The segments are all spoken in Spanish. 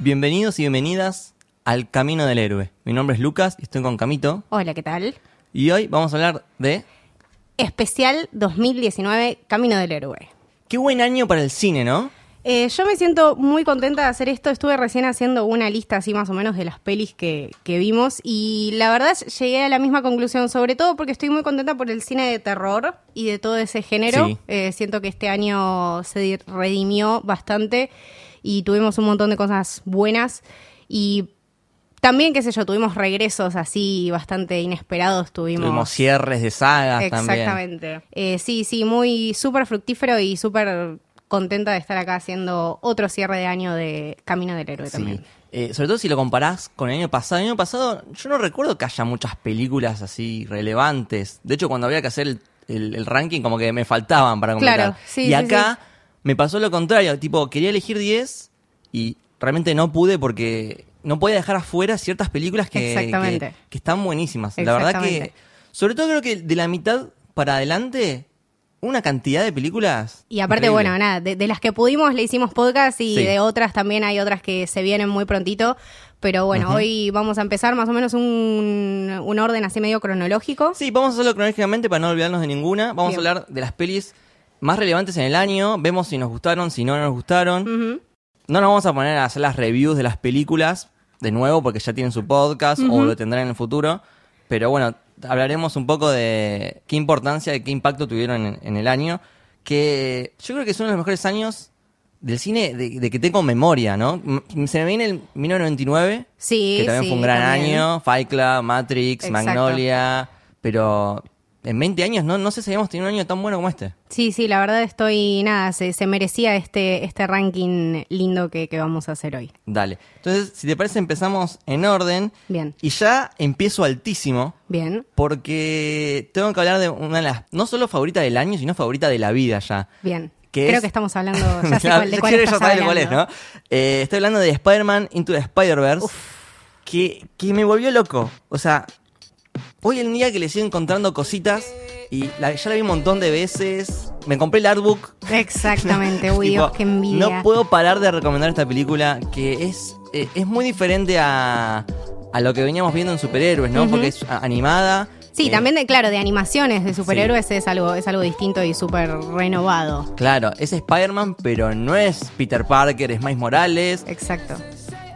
Bienvenidos y bienvenidas al Camino del Héroe. Mi nombre es Lucas y estoy con Camito. Hola, ¿qué tal? Y hoy vamos a hablar de... Especial 2019, Camino del Héroe. Qué buen año para el cine, ¿no? Eh, yo me siento muy contenta de hacer esto. Estuve recién haciendo una lista así más o menos de las pelis que, que vimos y la verdad llegué a la misma conclusión, sobre todo porque estoy muy contenta por el cine de terror y de todo ese género. Sí. Eh, siento que este año se di- redimió bastante y tuvimos un montón de cosas buenas y también, qué sé yo, tuvimos regresos así bastante inesperados. Tuvimos, Tuvimos cierres de sagas también. Exactamente. Eh, sí, sí, muy súper fructífero y súper contenta de estar acá haciendo otro cierre de año de Camino del Héroe Sí. también. Eh, sobre todo si lo comparás con el año pasado. El año pasado yo no recuerdo que haya muchas películas así relevantes. De hecho, cuando había que hacer el, el- el ranking, como que me faltaban para completar. Claro, sí, y sí, acá me pasó lo contrario. Tipo, quería elegir 10 y realmente no pude porque no podía dejar afuera ciertas películas que, Exactamente. que, que están buenísimas. La verdad que, sobre todo creo que de la mitad para adelante, una cantidad de películas. Y aparte, increíble. bueno, nada, de, de las que pudimos le hicimos podcast y Sí. de otras también hay otras que se vienen muy prontito. Pero bueno, hoy vamos a empezar más o menos un, un orden así medio cronológico. Sí, vamos a hacerlo cronológicamente para no olvidarnos de ninguna. Vamos Bien. a hablar de las pelis más relevantes en el año. Vemos si nos gustaron, si no nos gustaron. No nos vamos a poner a hacer las reviews de las películas de nuevo porque ya tienen su podcast o lo tendrán en el futuro. Pero bueno, hablaremos un poco de qué importancia y qué impacto tuvieron en, en el año. Que yo creo que es uno de los mejores años del cine de, de que tengo memoria, ¿no? Se me viene el 1999 Sí, que también sí, fue un gran también. año, Fight Club, Matrix, Exacto. Magnolia, pero en 20 años no, no sé si habíamos tenido un año tan bueno como este. Sí, sí, la verdad estoy, nada, se, se merecía este, este ranking lindo que, que vamos a hacer hoy. Dale. Entonces, si te parece, empezamos en orden Bien, y ya empiezo altísimo bien, porque tengo que hablar de una de las, no solo favorita del año, sino favorita de la vida ya. bien. ¿Qué Creo es? que estamos hablando, ya sé cuál, de cuál estás ya saber cuál es. ¿no? Eh, estoy hablando de Spider-Man Into the Spider-Verse, que, que me volvió loco. O sea, hoy en día que le sigo encontrando cositas y la- ya la vi un montón de veces. Me compré el artbook. Exactamente, uy, Tipo, qué envidia. No puedo parar de recomendar esta película que es, eh, es muy diferente a, a lo que veníamos viendo en superhéroes, ¿no? Porque es animada. Sí, eh, también, de, claro, de animaciones de superhéroes es algo es algo distinto y súper renovado. Claro, es Spider-Man, pero no es Peter Parker, es Miles Morales. Exacto.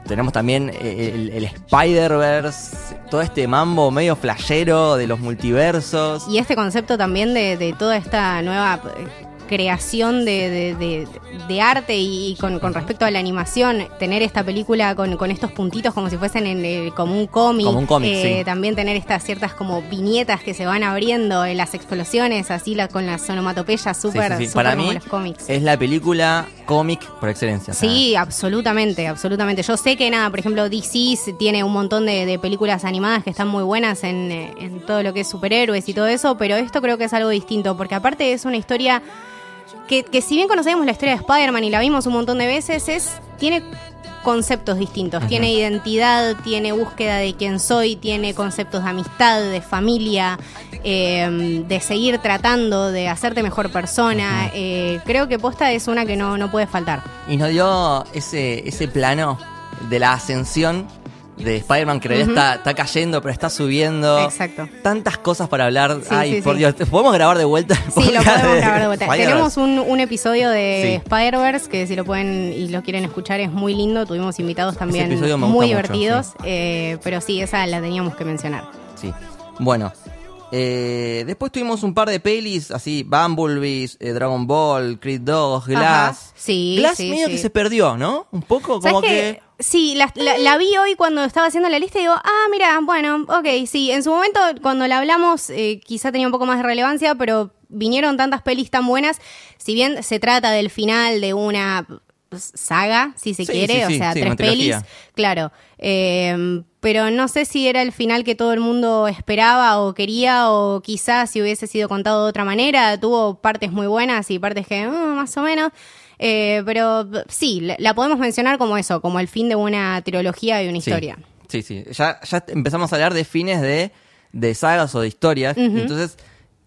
Tenemos también eh, el, el Spider-Verse, todo este mambo medio flashero de los multiversos. Y este concepto también de, de toda esta nueva eh, creación de, de- de- de arte y con, con respecto a la animación, tener esta película con, con estos puntitos como si fuesen en el- como un cómic. Como un cómic, eh, sí. También tener estas ciertas como viñetas que se van abriendo en las explosiones, así la, con las onomatopeyas súper sí, sí. súper Para como mí los cómics. es la película cómic por excelencia. Sí, absolutamente, absolutamente. Yo sé que nada, por ejemplo, DC tiene un montón de, de películas animadas que están muy buenas en, eh, en todo lo que es superhéroes y todo eso, pero esto creo que es algo distinto, porque aparte es una historia que, que si bien conocemos la historia de Spider-Man y la vimos un montón de veces, es tiene conceptos distintos, tiene identidad, tiene búsqueda de quién soy, tiene conceptos de amistad, de familia, eh, de seguir tratando, de hacerte mejor persona. Eh, creo que posta es una que no, no puede faltar. Y nos dio ese, ese plano de la ascensión de Spider-Man que en realidad Ujú. está, está cayendo, pero está subiendo. Exacto. Tantas cosas para hablar. Sí, Ay, sí, por sí. Dios, ¿podemos grabar de vuelta? el Sí, lo podemos grabar de vuelta. Tenemos un, un episodio de. Spider-Verse que si lo pueden y lo quieren escuchar es muy lindo. Tuvimos invitados también muy mucho, divertidos. eh, pero sí, esa la teníamos que mencionar. Sí. Bueno. eh, después tuvimos un par de pelis, así, Bumblebee, eh, Dragon Ball, Creed 2, Glass. Ajá. Sí, Glass sí, medio sí. que se perdió, ¿no? Un poco como ¿Sabes que... Sí, la, la- la vi hoy cuando estaba haciendo la lista y digo, ah, mira, bueno, ok, sí. En su momento, cuando la hablamos, eh, quizá tenía un poco más de relevancia, pero vinieron tantas pelis tan buenas. Si bien se trata del final de una saga, si se Sí, quiere, sí, o sí, sea, tres pelis, claro. Eh, pero no sé si era el final que todo el mundo esperaba o quería, o quizás si hubiese sido contado de otra manera. Tuvo partes muy buenas y partes que, mm, más o menos. Eh, pero sí, la, podemos mencionar como eso, como el fin de una trilogía y una Sí. historia. Sí, sí. Ya, ya empezamos a hablar de fines de, de sagas o de historias. Entonces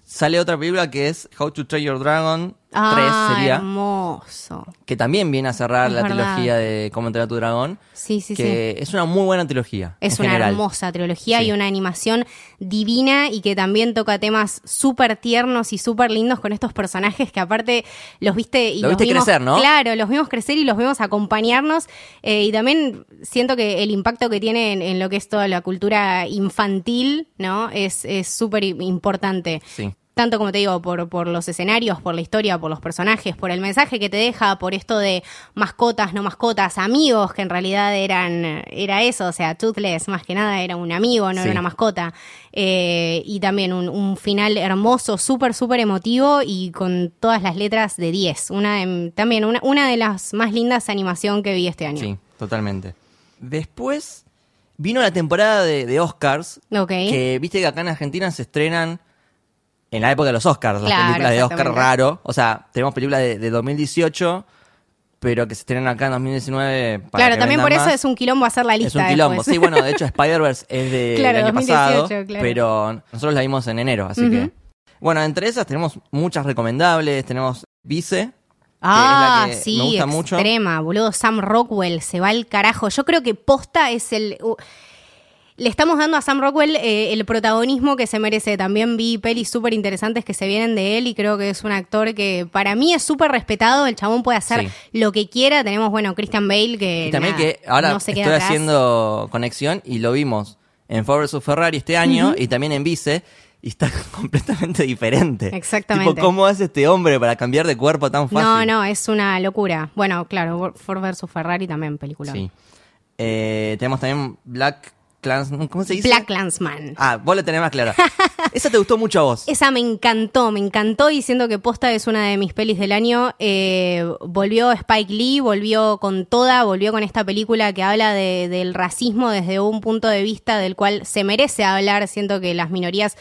sale otra película que es How to Train Your Dragon Ah, sería, hermoso. que también viene a cerrar Es la verdad. trilogía de Cómo entrenar a tu dragón. Sí, sí, sí. es una muy buena trilogía. Es en una general. hermosa trilogía Sí. y una animación divina y que también toca temas súper tiernos y súper lindos con estos personajes que aparte los viste y Lo los viste vimos, crecer, ¿no? Claro, los vimos crecer y los vemos acompañarnos eh, y también siento que el impacto que tiene en, en lo que es toda la cultura infantil, ¿no? Es es súper importante. Sí. Tanto como te digo, por, por los escenarios, por la historia, por los personajes, por el mensaje que te deja, por esto de mascotas, no mascotas, amigos, que en realidad eran, era eso, o sea, Toothless más que nada era un amigo, no Sí. era una mascota. Eh, y también un, un final hermoso, súper, súper emotivo y con todas las letras de 10. Una de- también una, una de las más lindas animación que vi este año. Sí, totalmente. Después vino la temporada de, de Oscars, Ok. que viste que acá en Argentina se estrenan en la época de los Oscars, las Claro, películas de Oscar raro. O sea, tenemos películas de, de 2018, pero que se estrenan acá en 2019. Para Claro, que también por eso más. es un quilombo hacer la Es lista un quilombo. después. Sí, bueno, de hecho Spider-Verse es de, Claro, del año 2018, pasado, claro. pero nosotros la vimos en enero, así que... Bueno, entre esas tenemos muchas recomendables, tenemos Vice, Ah, que es la que sí, me gusta mucho. boludo. Sam Rockwell se va al carajo. Yo creo que posta es el. uh, le estamos dando a Sam Rockwell eh, el protagonismo que se merece. También vi pelis súper interesantes que se vienen de él y creo que es un actor que para mí es súper respetado. El chabón puede hacer Sí. lo que quiera. Tenemos, bueno, Christian Bale que. Y también nada, que ahora no se estoy queda haciendo conexión y lo vimos en Ford vs Ferrari este año y también en Vice y está completamente diferente. Exactamente. Tipo, ¿cómo hace este hombre para cambiar de cuerpo tan fácil? No, no, es una locura. Bueno, claro, Ford vs Ferrari también, película. Sí. Eh, tenemos también Black ¿cómo se dice? Black Landsman. Ah, vos la tenés más clara. Esa te gustó mucho a vos. Esa me encantó, me encantó y siento que Posta es una de mis pelis del año. Eh, volvió Spike Lee, volvió con toda, volvió con esta película que habla de- del racismo desde un punto de vista del cual se merece hablar. Siento que las minorías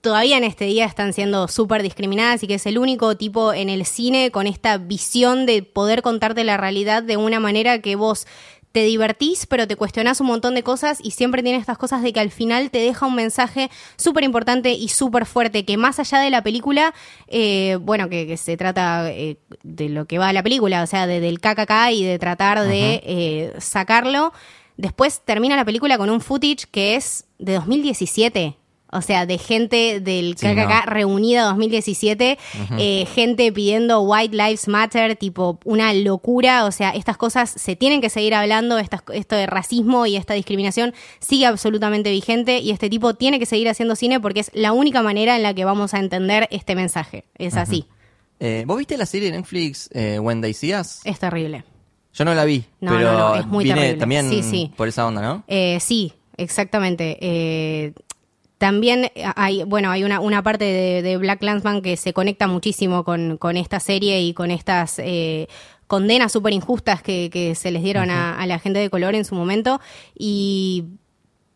todavía en este día están siendo súper discriminadas y que es el único tipo en el cine con esta visión de poder contarte la realidad de una manera que vos te divertís, pero te cuestionás un montón de cosas y siempre tiene estas cosas de que al final te deja un mensaje súper importante y súper fuerte, que más allá de la película, eh, bueno, que, que se trata eh, de lo que va a la película, o sea, de- del KKK y de tratar de eh, sacarlo, después termina la película con un footage que es de 2017. O sea, de gente del Sí, KKK no. reunida 2017, eh, gente pidiendo White Lives Matter, tipo una locura. O sea, estas cosas se tienen que seguir hablando, estas- esto de racismo y esta discriminación sigue absolutamente vigente y este tipo tiene que seguir haciendo cine porque es la única manera en la que vamos a entender este mensaje. Es así, Eh, ¿Vos viste la serie de Netflix eh, When They See Us? es terrible. Yo no la vi, No, pero no, no, es muy viene terrible. también Sí, sí. por esa onda, ¿no? Eh, sí, exactamente. Eh, también hay, bueno, hay una, una parte de, de Black Landsman que se conecta muchísimo con, con esta serie y con estas eh, condenas súper injustas que, que se les dieron a, a la gente de color en su momento. Y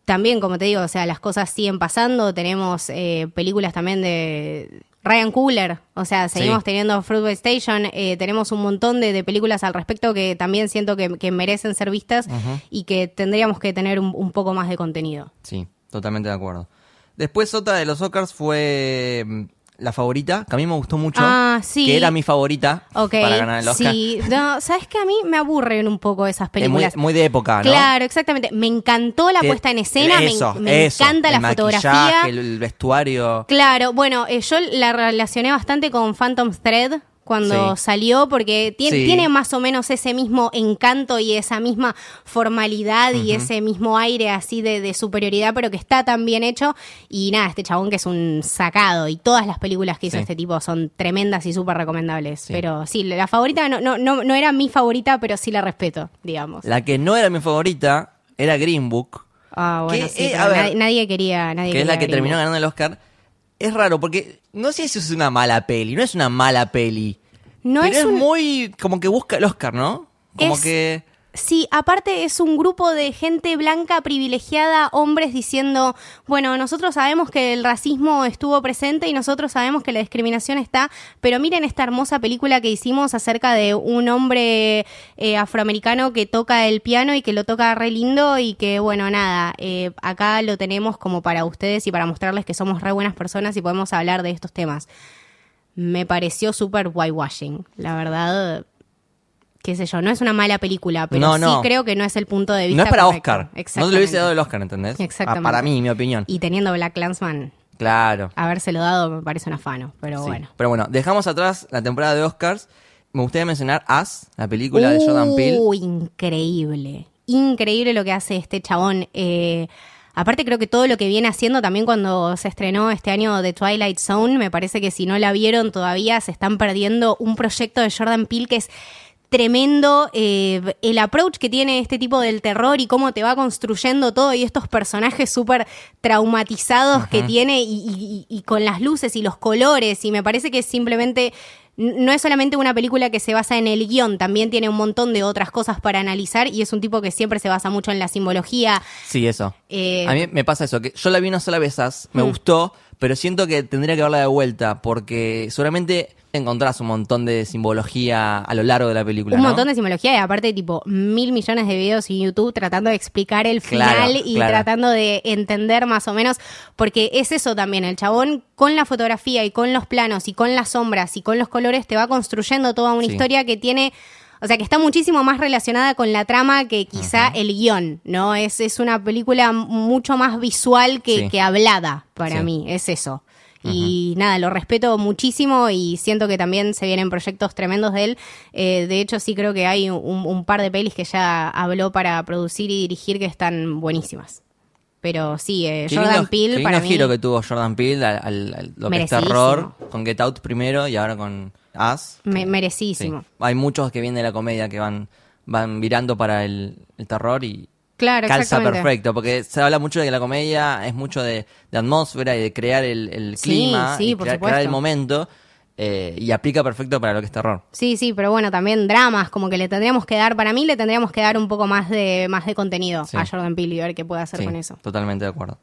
también, como te digo, o sea, las cosas siguen pasando. Tenemos eh, películas también de Ryan Coogler, o sea, seguimos Sí. teniendo Fruitvale Station, eh, tenemos un montón de, de películas al respecto que también siento que, que merecen ser vistas y que tendríamos que tener un, un poco más de contenido. Sí, totalmente de acuerdo. Después otra de los Oscars fue mm, la favorita, que a mí me gustó mucho. Ah, sí. Que era mi favorita para ganar el Oscar. sí. No, ¿Sabes que A mí me aburren un poco esas Es muy, películas. muy de época, ¿no? Claro, exactamente. Me encantó la Que- puesta en escena, me- eso, me, eso, encanta la fotografía. el vestuario. Claro, bueno, eh, yo la relacioné bastante con Phantom Thread cuando Sí. salió, porque tiene, Sí. tiene más o menos ese mismo encanto y esa misma formalidad y ese mismo aire así de, de superioridad, pero que está tan bien hecho. Y nada, este chabón que es un sacado y todas las películas que hizo Sí. este tipo son tremendas y súper recomendables. Pero sí, la favorita no, no, no, no era mi favorita, pero sí la respeto, digamos. La que no era mi favorita era Green Book, Ah, bueno, que, sí, eh, a ver, nadie, nadie quería, nadie que es quería la que Green terminó Book. ganando el Oscar. Es raro, porque no sé si es una mala peli, no es una mala peli. No pero es es, un- muy como que busca el Oscar, ¿no? Como Es- que... Sí, aparte es un grupo de gente blanca privilegiada, hombres diciendo, bueno, nosotros sabemos que el racismo estuvo presente y nosotros sabemos que la discriminación está, pero miren esta hermosa película que hicimos acerca de un hombre eh, afroamericano que toca el piano y que lo toca re lindo y que, bueno, nada, eh, acá lo tenemos como para ustedes y para mostrarles que somos re buenas personas y podemos hablar de estos temas. me pareció súper whitewashing. La verdad, qué sé yo, no es una mala película, pero No, sí creo que no es el punto de vista No es para correcto. Oscar. No le Exactamente. hubiese dado el Oscar, ¿entendés? Exactamente. Ah, para mí, mi opinión. Y teniendo Black Clansman, Claro. habérselo dado me parece un afano, pero Sí. bueno. Pero bueno, dejamos atrás la temporada de Oscars. Me gustaría mencionar As, la película de Jordan Peele. Uh, increíble. Increíble lo que hace este chabón. Eh, aparte creo que todo lo que viene haciendo también cuando se estrenó este año The Twilight Zone, me parece que si no la vieron todavía se están perdiendo un proyecto de Jordan Peele que es tremendo eh, el approach que tiene este tipo del terror y cómo te va construyendo todo y estos personajes súper traumatizados que tiene y, y- y con las luces y los colores y me parece que es simplemente no es solamente una película que se basa en el guion, también tiene un montón de otras cosas para analizar y es un tipo que siempre se basa mucho en la simbología. Sí, eso. Eh, A mí me pasa eso, que yo la vi una sola vez me Mm. gustó, pero siento que tendría que verla de vuelta, porque seguramente encontrás un montón de simbología a lo largo de la película. un ¿no? montón de simbología y aparte tipo mil millones de videos en YouTube tratando de explicar el Claro, final y claro. tratando de entender más o menos, porque es eso también, el chabón con la fotografía y con los planos y con las sombras y con los colores te va construyendo toda una Sí. historia que tiene... O sea, que está muchísimo más relacionada con la trama que quizá el guion, ¿no? Es, es una película mucho más visual que, Sí. que hablada para Sí. mí, es eso. Y nada, lo respeto muchísimo y siento que también se vienen proyectos tremendos de él. Eh, de hecho, sí creo que hay un, un par de pelis que ya habló para producir y dirigir que están buenísimas. Pero sí, eh, Jordan lindo, Peele para mí... giro que tuvo Jordan Peele al, al- al- lo que es Merecidísimo. terror, con Get Out primero y ahora con As. me- Sí. merecidísimo. Hay muchos que vienen de la comedia que van, van virando para el, el terror y Claro, calza perfecto, porque se habla mucho de que la comedia es mucho de, de atmósfera y de crear el, clima sí, y por crear, crear el momento eh, y aplica perfecto para lo que es terror. Sí, sí, pero bueno, también dramas, como que le tendríamos que dar, para mí le tendríamos que dar un poco más de, más de contenido Sí. a Jordan Peele y ver qué puede hacer con eso. totalmente de acuerdo.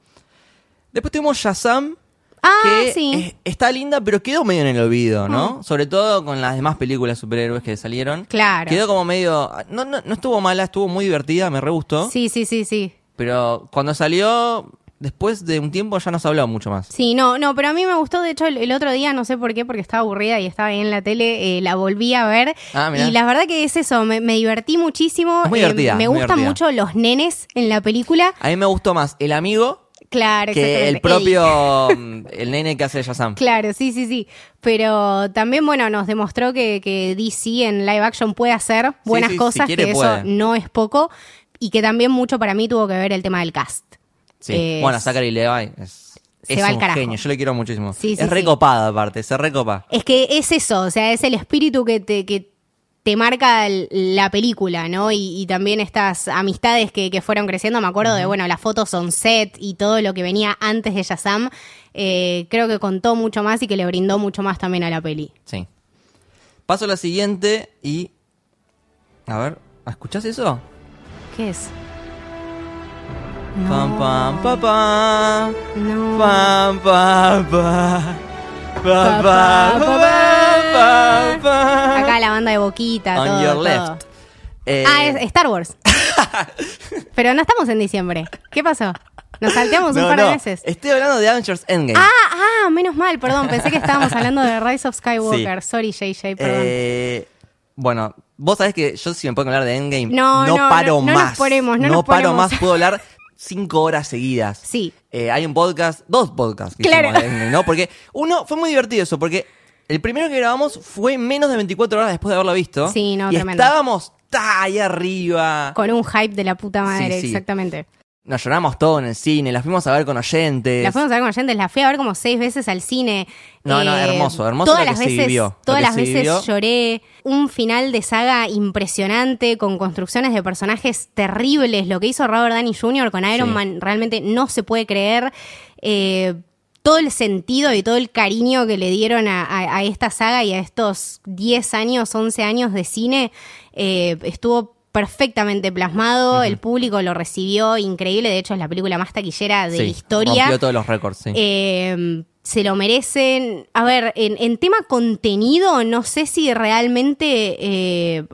Después tuvimos Shazam, Ah, que sí. es- está linda, pero quedó medio en el olvido, ¿no? Sobre todo con las demás películas de superhéroes que salieron. Claro. Quedó como medio... No, no, no estuvo mala, estuvo muy divertida, me re gustó. Sí, sí, sí, sí. Pero cuando salió, después de un tiempo ya no se habló mucho más. Sí, no, no, pero a mí me gustó, de hecho, el, el otro día, no sé por qué, porque estaba aburrida y estaba ahí en la tele, eh, la volví a ver. Ah, mirá. y la verdad que es eso, me, me divertí muchísimo. Es muy eh, divertida, me muy gustan divertida. mucho los nenes en la película. A mí me gustó más el amigo Claro, que el propio... mm, el nene que hace Shazam. Claro, sí, sí, sí. Pero también, bueno, nos demostró que, que DC en live action puede hacer buenas sí, si cosas, quiere, que eso no es poco. Y que también mucho para mí tuvo que ver el tema del cast. Sí. Es- Bueno, Zachary Levi es, Se es va al un carajo. genio, yo le quiero muchísimo. Sí, sí, es recopada aparte, se recopa. Es que es eso, o sea, es el espíritu que te, que te marca el- la película, ¿no? Y, y también estas amistades que, que fueron creciendo. Me acuerdo de, bueno, las fotos on set y todo lo que venía antes de Shazam. eh, creo que contó mucho más y que le brindó mucho más también a la peli. Sí. Paso a la siguiente y... A ver, ¿escuchás eso? ¿Qué es? Pam, pam, pa, pam. No. Pam, pam, pam. Pa, Pa, pa. Acá la banda de Boquita, On todo, your todo. left. Eh, Ah, es Star Wars. Pero no estamos en diciembre. ¿Qué pasó? Nos salteamos un par no, de veces. Estoy hablando de Avengers Endgame. Ah, ah, menos mal, perdón. Pensé que estábamos hablando de Rise of Skywalker. Sorry, JJ, perdón. Eh, bueno, vos sabés que yo si me puedo hablar de Endgame, No, no, paro no nos más. ponemos, no nos paro ponemos. más, puedo hablar cinco horas seguidas. Sí. Eh, hay un podcast, dos podcasts que Claro. hicimos ¿no? Porque uno, fue muy divertido eso, porque el primero que grabamos fue menos de 24 horas después de haberlo visto. Sí, no, y tremendo. estábamos ahí arriba. Con un hype de la puta madre, Sí, sí. exactamente. Nos lloramos todo en el cine, las fuimos a ver con oyentes. La fuimos a ver con oyentes, la fui a ver como seis veces al cine. Eh, No, no, hermoso, hermoso Todas lo las que se veces, vivió, lo todas las se veces vivió. lloré. Un final de saga impresionante, con construcciones de personajes terribles. Lo que hizo Robert Downey Jr. con Iron Sí. Man realmente no se puede creer. Eh, todo el sentido y todo el cariño que le dieron a, a- a esta saga y a estos 10 años, 11 años de cine, eh, estuvo perfectamente plasmado, el público lo recibió increíble, de hecho es la película más taquillera de Sí, la historia. Rompió todos los récords, sí. Eh, se lo merecen. A ver, en, en tema contenido, no sé si realmente eh,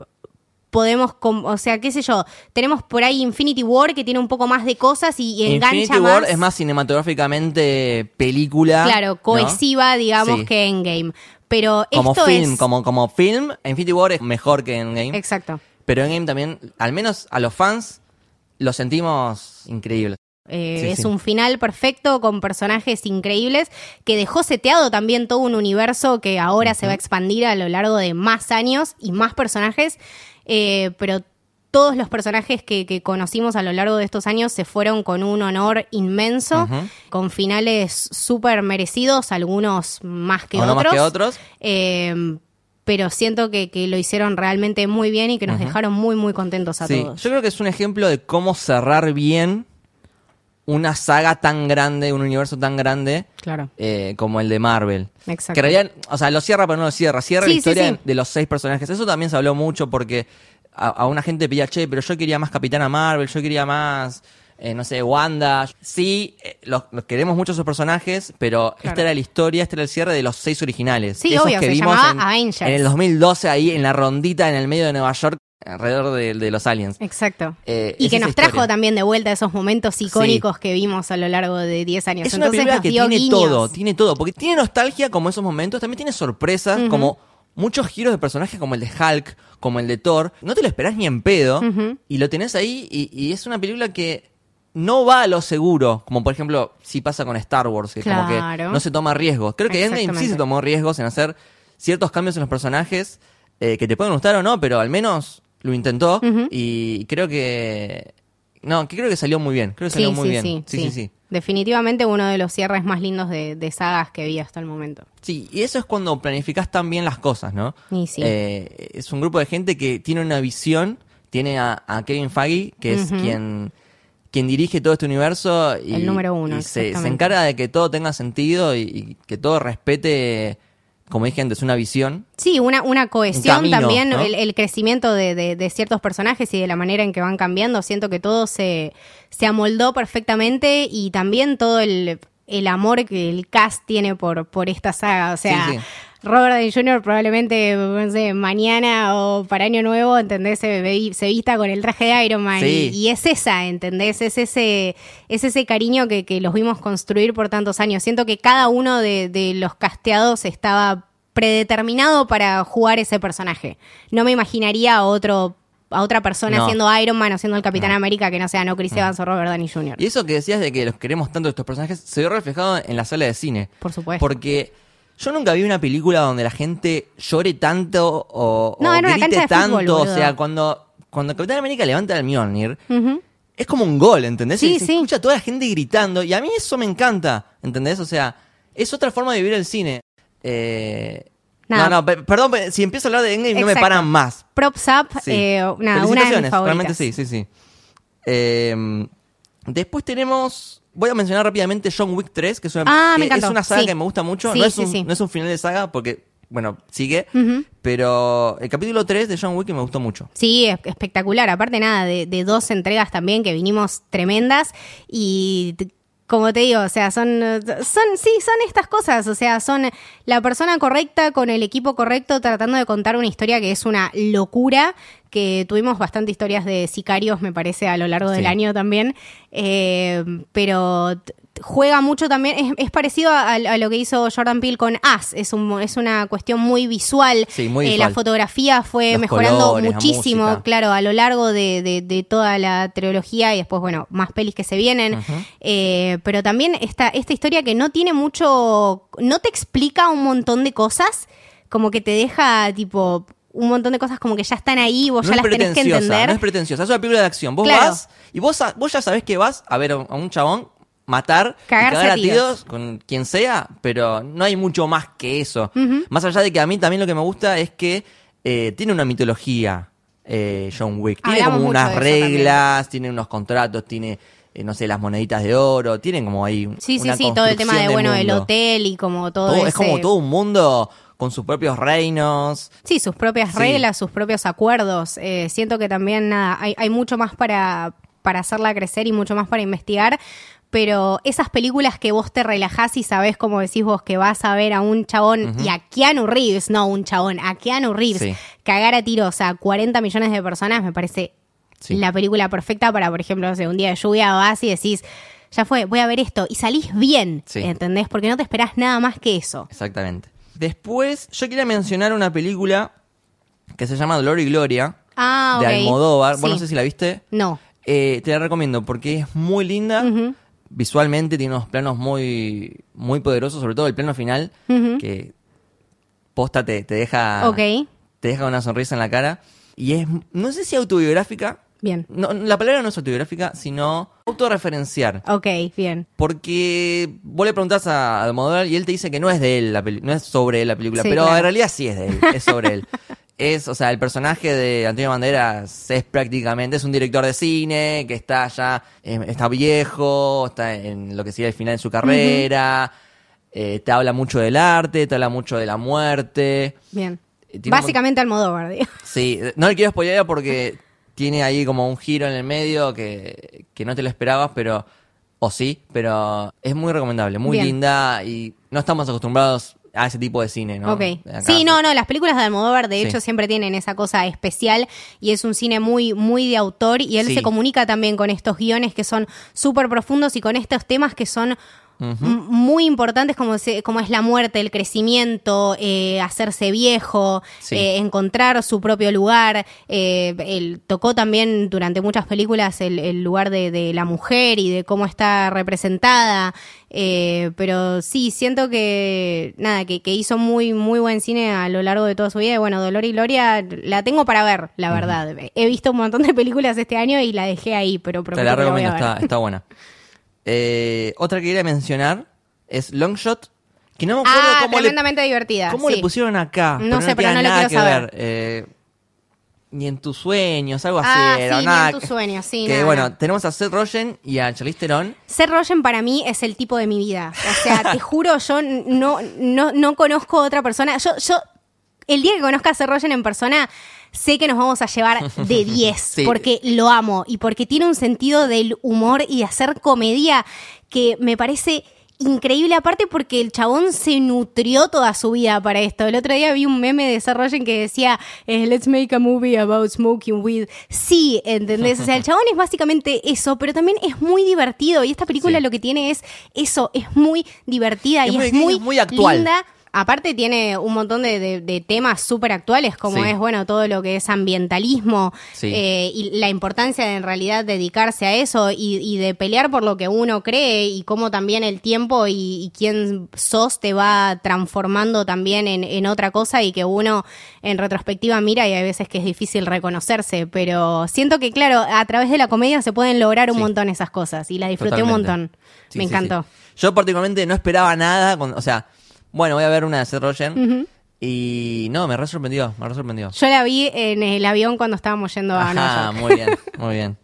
podemos, o sea, qué sé yo, tenemos por ahí Infinity War que tiene un poco más de cosas y, y engancha Infinity más. War es más cinematográficamente película. Claro, ¿no? cohesiva, digamos, Sí. que Endgame. Pero Como esto film, es... como, como film, Infinity War es mejor que Endgame. Exacto. Pero Endgame también, al menos a los fans, lo sentimos increíble. Eh, Sí, es sí. un final perfecto con personajes increíbles que dejó seteado también todo un universo que ahora se va a expandir a lo largo de más años y más personajes. Eh, pero todos los personajes que, que conocimos a lo largo de estos años se fueron con un honor inmenso, con finales súper merecidos, algunos más que otros. más que otros. Eh, pero siento que, que lo hicieron realmente muy bien y que nos dejaron muy, muy contentos a Sí, todos. yo creo que es un ejemplo de cómo cerrar bien una saga tan grande, un universo tan grande Claro. eh, como el de Marvel. Exacto. Que realidad, o sea, lo cierra pero no lo cierra. Cierra Sí, la historia sí. de los seis personajes. Eso también se habló mucho porque a, a una gente pedía, che, pero yo quería más Capitana Marvel, yo quería más, eh, no sé, Wanda. Sí, eh, los, los queremos mucho esos personajes, pero Claro. esta era la historia, este era el cierre de los seis originales. Sí, Esos obvio, que se vimos llamaba en, Avengers. en el 2012 ahí en la rondita en el medio de Nueva York, alrededor de, de los aliens. Exacto. Eh, y es que esa nos trajo historia. también de vuelta esos momentos icónicos que vimos a lo largo de 10 años. Es una Entonces película nos que dio tiene guiños. todo, tiene todo, porque tiene nostalgia como esos momentos, también tiene sorpresas, como muchos giros de personajes como el de Hulk, como el de Thor, no te lo esperás ni en pedo, y lo tenés ahí, y, y es una película que no va a lo seguro, como por ejemplo si pasa con Star Wars, que como que Claro. no se toma riesgos. Creo que Endgame sí se tomó riesgos en hacer ciertos cambios en los personajes, eh, que te pueden gustar o no, pero al menos lo intentó, y creo que... No, que creo que salió muy bien, creo que salió Sí, muy sí, bien. sí, sí, sí, sí. Definitivamente uno de los cierres más lindos de, de sagas que vi hasta el momento. Sí, y eso es cuando planificás tan bien las cosas, ¿no? Y sí. Eh, es un grupo de gente que tiene una visión, tiene a, a Kevin Feige, que es quien, quien dirige todo este universo. Y, El número uno, y se, encarga de que todo tenga sentido y, y que todo respete, como dije antes, una visión. Sí, una, una cohesión camino, también, ¿no? el, el crecimiento de, de- de ciertos personajes y de la manera en que van cambiando. Siento que todo se, se amoldó perfectamente y también todo el, el amor que el cast tiene por, por esta saga. O sea, Sí, sí. Robert Downey Jr. probablemente, no sé, mañana o para Año Nuevo, ¿entendés? Se, se vista con el traje de Iron Man. Sí. Y, y es esa, ¿entendés? Es ese, es ese cariño que, que los vimos construir por tantos años. Siento que cada uno de, de los casteados estaba predeterminado para jugar ese personaje. No me imaginaría a otro a otra persona No. siendo Iron Man o siendo el Capitán América que no sea no Chris Evans o Robert Downey Jr. Y eso que decías de que los queremos tanto estos personajes se vio reflejado en la sala de cine. Por supuesto. Porque yo nunca vi una película donde la gente llore tanto o, No, o era una grite cancha de tanto. fútbol, o boludo. sea, cuando, cuando Capitán América levanta el Mjolnir, Ujú. es como un gol, ¿entendés? Sí, se sí. escucha toda la gente gritando y a mí eso me encanta, ¿entendés? O sea, es otra forma de vivir el cine. Eh, Nada. No, no, pe- perdón, pe- si empiezo a hablar de Endgame no me Exacto. paran más. Props up, Sí. eh, nada, una de mis Felicitaciones, favoritas. realmente sí, sí, sí. Eh, después tenemos, voy a mencionar rápidamente John Wick 3, que es una, Ah, que es una saga sí. que me gusta mucho. Sí, no, es sí, un, sí. no es un final de saga porque, bueno, sigue. Pero el capítulo 3 de John Wick me gustó mucho. Sí, es- espectacular. Aparte nada, de, de dos entregas también que vinimos tremendas y como te digo, o sea, son, son, sí, son estas cosas, o sea, son la persona correcta con el equipo correcto tratando de contar una historia que es una locura, que tuvimos bastante historias de sicarios, me parece, a lo largo del Sí. año también, eh, pero juega mucho también, es, es parecido a, a lo que hizo Jordan Peele con Us, es, un, es una cuestión muy visual, Sí, muy Eh, visual. la fotografía fue Los mejorando colores, muchísimo, claro, a lo largo de, de- de toda la trilogía y después, bueno, más pelis que se vienen. Eh, pero también esta, esta historia que no tiene mucho, no te explica un montón de cosas, como que te deja tipo un montón de cosas como que ya están ahí, vos no ya las tenés que pretenciosa, entender. no es pretenciosa, es una película de acción. Vos Claro. vas y vos, vos ya sabés que vas a ver a un- chabón matar Cagarse y cagar a tiros. con quien sea, pero no hay mucho más que eso. Más allá de que a mí también lo que me gusta es que eh, tiene una mitología eh, John Wick. Tiene Hablamos como unas reglas, tiene unos contratos, tiene, eh, no sé, las moneditas de oro, tienen como ahí Sí, sí, una sí, todo el tema de, bueno, el mundo. hotel y como todo, Todo- ese... Es como todo un mundo con sus propios reinos. Sí, sus propias Sí. reglas, sus propios acuerdos. Eh, siento que también nada, hay, hay mucho más para, para hacerla crecer y mucho más para investigar. Pero esas películas que vos te relajás y sabés, como decís vos, que vas a ver a un chabón y a Keanu Reeves, no un chabón, a Keanu Reeves, Sí. cagar a tiros a 40 millones de personas, me parece Sí. la película perfecta para, por ejemplo, no sé, un día de lluvia vas y decís, ya fue, voy a ver esto, y salís bien, Sí. ¿entendés? Porque no te esperás nada más que eso. Exactamente. Después, yo quería mencionar una película que se llama Dolor y Gloria, Ah, de. Almodóvar. Vos no Sí. sé si la viste. No. Eh, te la recomiendo porque es muy linda. Visualmente tiene unos planos muy, muy poderosos, sobre todo el plano final, que posta te, te deja Ok. te deja una sonrisa en la cara. Y es, no sé si autobiográfica. Bien. No, la palabra no es autobiográfica, sino autorreferenciar. Ok, bien. Porque vos le preguntás a Almodóvar y él te dice que no es de él la peli- no es sobre él la película, Sí, pero claro. en realidad sí es de él, es sobre él. Es, o sea, el personaje de Antonio Banderas es prácticamente, es un director de cine que está ya, eh, está viejo, está en lo que sería el final de su carrera, eh, te habla mucho del arte, te habla mucho de la muerte. Bien. Eh, tiene un Básicamente Almodóvar, digo. Sí, no le quiero spoiler porque tiene ahí como un giro en el medio que, que no te lo esperabas, pero. O sí, pero es muy recomendable, muy Bien. linda y no estamos acostumbrados a ese tipo de cine, ¿no? Ok. Acá- Sí, no, no, las películas de Almodóvar de Sí. hecho siempre tienen esa cosa especial y es un cine muy muy de autor y él Sí. se comunica también con estos guiones que son súper profundos y con estos temas que son muy importantes como, se- como es la muerte, el crecimiento, eh, hacerse viejo, Sí. eh, encontrar su propio lugar. Eh, él tocó también durante muchas películas el, el lugar de, de la mujer y de cómo está representada. Eh, pero sí, siento que nada, que, que hizo muy, muy buen cine a lo largo de toda su vida. Y bueno, Dolor y Gloria la tengo para ver, la verdad. He visto un montón de películas este año y la dejé ahí, pero Te la recomiendo, está, está buena. Eh, otra que quería mencionar es Longshot, que no me acuerdo Ah, cómo, le, tremendamente divertida. cómo sí. le pusieron acá. No sé, pero tiene no lo nada quiero que saber. ver. Eh, ni en tus sueños, algo así. Ah, era, sí, ni nada en tus sueños, sí, Que nada, bueno, nada. tenemos a Seth Rogen y a Charlize Theron. Seth Rogen para mí es el tipo de mi vida. O sea, te juro, yo no, no, no conozco otra persona. Yo, yo, el día que conozca a Seth Rogen en persona, sé que nos vamos a llevar de 10. Sí. Porque lo amo y porque tiene un sentido del humor y de hacer comedia que me parece increíble. Aparte, porque el chabón se nutrió toda su vida para esto. El otro día vi un meme de Seth Rogen que decía: eh, Let's make a movie about smoking weed. Sí, ¿entendés? O sea, el chabón es básicamente eso, pero también es muy divertido. Y esta película Sí. lo que tiene es eso, es muy divertida Es y muy- es muy, es muy actual. linda. Aparte tiene un montón de, de- de temas súper actuales, como Sí. es, bueno, todo lo que es ambientalismo Sí. eh, y la importancia de en realidad dedicarse a eso y, y de pelear por lo que uno cree y cómo también el tiempo y, y quién sos te va transformando también en, en otra cosa y que uno en retrospectiva mira y hay veces que es difícil reconocerse, pero siento que, claro, a través de la comedia se pueden lograr un Sí. montón esas cosas y la disfruté Totalmente. un montón. Me encantó. Yo particularmente no esperaba nada, con- o sea, bueno, voy a ver una de Seth Rogen y no, me re sorprendió, me re sorprendió. Yo la vi en el avión cuando estábamos yendo a Nueva Ajá, York. muy bien, muy bien.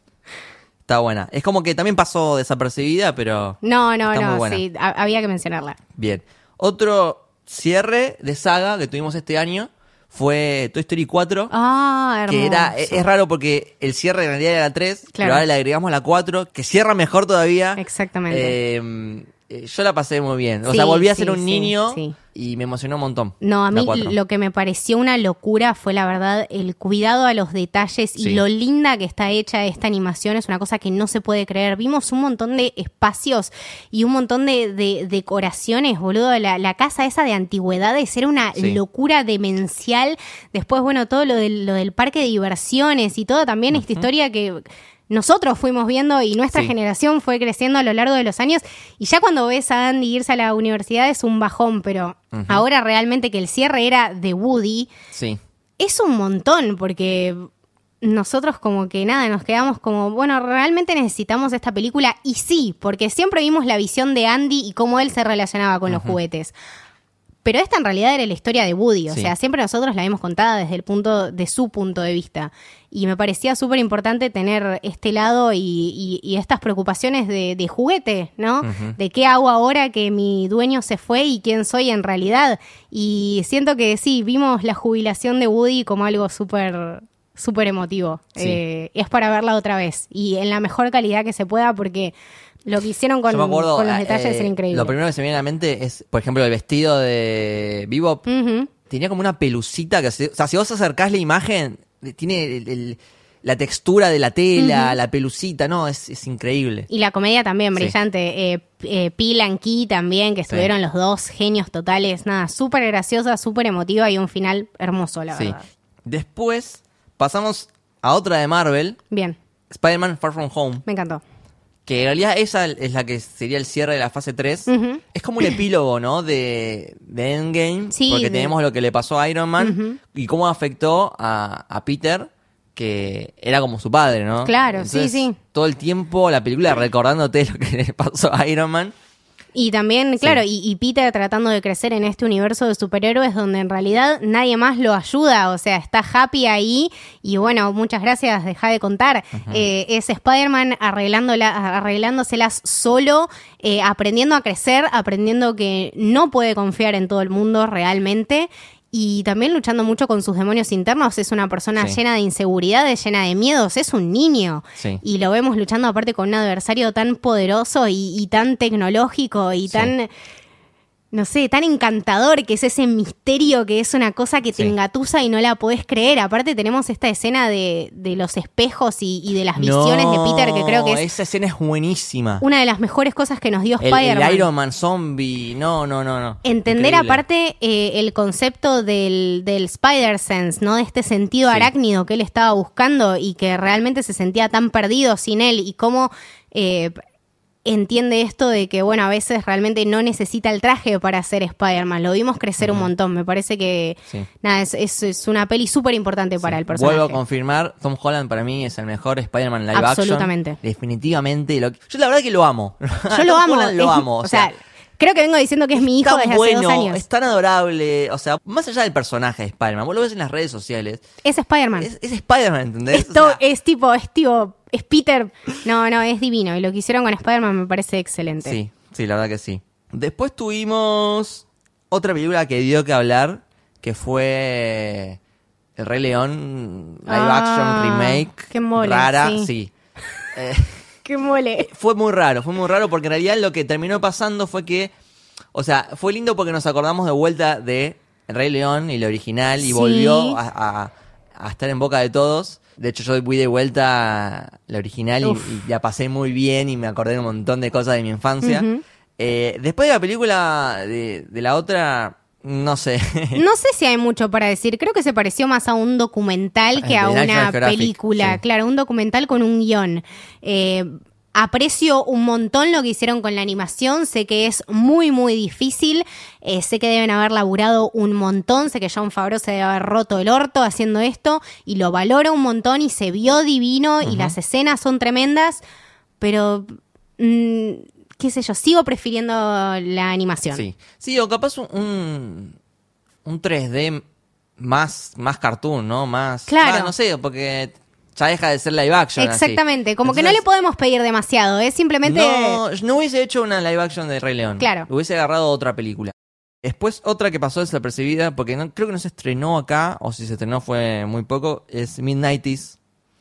Está buena. Es como que también pasó desapercibida, pero No, no, Está muy no, buena. sí, ha- había que mencionarla. bien. Otro cierre de saga que tuvimos este año fue Toy Story 4. Ah, hermoso. Que era, es, es raro porque el cierre en realidad era la 3, Claro. pero ahora le agregamos la 4, que cierra mejor todavía. Exactamente. Eh, eh, yo la pasé muy bien. O Sí, sea, volví a sí, ser un niño sí. y me emocionó un montón. No, a mí 4. lo que me pareció una locura fue la verdad el cuidado a los detalles y lo linda que está hecha esta animación es una cosa que no se puede creer. Vimos un montón de espacios y un montón de, de decoraciones, boludo. La, la casa esa de antigüedades era una locura demencial. Después, bueno, todo lo del, lo del parque de diversiones y todo también esta historia que nosotros fuimos viendo y nuestra Sí. generación fue creciendo a lo largo de los años. Y ya cuando ves a Andy irse a la universidad es un bajón, pero ahora realmente que el cierre era de Woody Sí. es un montón, porque nosotros como que nada, nos quedamos como, bueno, realmente necesitamos esta película y sí, porque siempre vimos la visión de Andy y cómo él se relacionaba con los juguetes. Pero esta en realidad era la historia de Woody, o Sí. sea, siempre nosotros la hemos contada desde el punto de su punto de vista. Y me parecía súper importante tener este lado y, y- y estas preocupaciones de, de juguete, ¿no? De qué hago ahora que mi dueño se fue y quién soy en realidad. Y siento que sí, vimos la jubilación de Woody como algo súper súper emotivo. Sí. Eh, es para verla otra vez y en la mejor calidad que se pueda porque lo que hicieron con, Yo me acuerdo, con los eh, detalles era increíble. Lo primero que se me viene a la mente es, por ejemplo, el vestido de Bebop. Tenía como una pelucita que, se- o sea, si vos acercás la imagen, tiene el- el- la textura de la tela, la pelucita, no, es, es increíble. Y la comedia también, Sí. brillante. Eh, eh, Peel and Key también, que estuvieron los dos genios totales. Nada, súper graciosa, súper emotiva y un final hermoso, la Sí. verdad. Después pasamos a otra de Marvel, Bien, Spider-Man Far From Home, me encantó. Que en realidad esa es la que sería el cierre de la fase 3. Ujú. Es como un epílogo, ¿no? De, de Endgame, Sí, porque de- tenemos lo que le pasó a Iron Man y cómo afectó a, a Peter, que era como su padre, ¿no? Claro, sí, sí. Todo el tiempo la película recordándote lo que le pasó a Iron Man. Y también, claro, y, y Peter tratando de crecer en este universo de superhéroes donde en realidad nadie más lo ayuda, o sea, está Happy ahí y bueno, muchas gracias, deja de contar. Eh, es Spider-Man arreglándola, arreglándoselas solo, eh, aprendiendo a crecer, aprendiendo que no puede confiar en todo el mundo realmente. Y también luchando mucho con sus demonios internos. Es una persona Sí. llena de inseguridades, llena de miedos. Es un niño. Sí. Y lo vemos luchando aparte con un adversario tan poderoso y, y tan tecnológico y Sí. tan, no sé, tan encantador que es ese misterio que es una cosa que te Sí. engatusa y no la podés creer. Aparte tenemos esta escena de, de los espejos y, y de las visiones de Peter que creo que es Esa escena es buenísima. una de las mejores cosas que nos dio El, Spider-Man. el Iron Man zombie, no, no, no, no. Entender Increíble. aparte eh, el concepto del, del Spider-Sense, ¿no? De este sentido Sí. arácnido que él estaba buscando y que realmente se sentía tan perdido sin él y cómo eh, entiende esto de que, bueno, a veces realmente no necesita el traje para ser Spider-Man. Lo vimos crecer un montón. Me parece que, Sí. nada, es, es- es una peli súper importante para el personaje. Vuelvo a confirmar, Tom Holland para mí es el mejor Spider-Man live Absolutamente. action. Definitivamente. Lo- yo la verdad que lo amo. Yo lo Tom amo. Holland lo amo. O sea, creo que vengo diciendo que es mi hijo tan desde bueno, hace dos años. es tan adorable. O sea, más allá del personaje de Spider-Man, vos lo ves en las redes sociales. Es Spider-Man. Es, es Spider-Man, ¿entendés? O Esto sea, es tipo, es tipo, es Peter. No, no, es divino. Y lo que hicieron con Spider-Man me parece excelente. Sí, sí, la verdad que sí. Después tuvimos otra película que dio que hablar, que fue El Rey León live Ah, action remake. qué mole, Rara, sí. sí. Eh, Qué mole. fue muy raro, fue muy raro porque en realidad lo que terminó pasando fue que, o sea, fue lindo porque nos acordamos de vuelta de El Rey León y el original y Sí. volvió a, a- a estar en boca de todos. De hecho, yo fui de vuelta la original y, y la pasé muy bien y me acordé de un montón de cosas de mi infancia. Eh, después de la película de, de la otra, no sé. No sé si hay mucho para decir. Creo que se pareció más a un documental que a una película. sí. Claro, un documental con un guion. Eh, aprecio un montón lo que hicieron con la animación. Sé que es muy, muy difícil. Eh, sé que deben haber laburado un montón. Sé que John Favreau se debe haber roto el orto haciendo esto. Y lo valoro un montón y se vio divino. Y las escenas son tremendas. Pero. mm, qué sé yo, sigo prefiriendo la animación. Sí, sí, o capaz un, un, un 3D más, más cartoon, ¿no? Más. Claro. más, no sé, porque ya deja de ser live action. así. Exactamente, como que no le podemos pedir demasiado, es simplemente... No, no hubiese hecho una live action de Rey León. Claro. Hubiese agarrado otra película. Después, otra que pasó desapercibida, porque no, creo que no se estrenó acá, o si se estrenó fue muy poco, es Midnighties.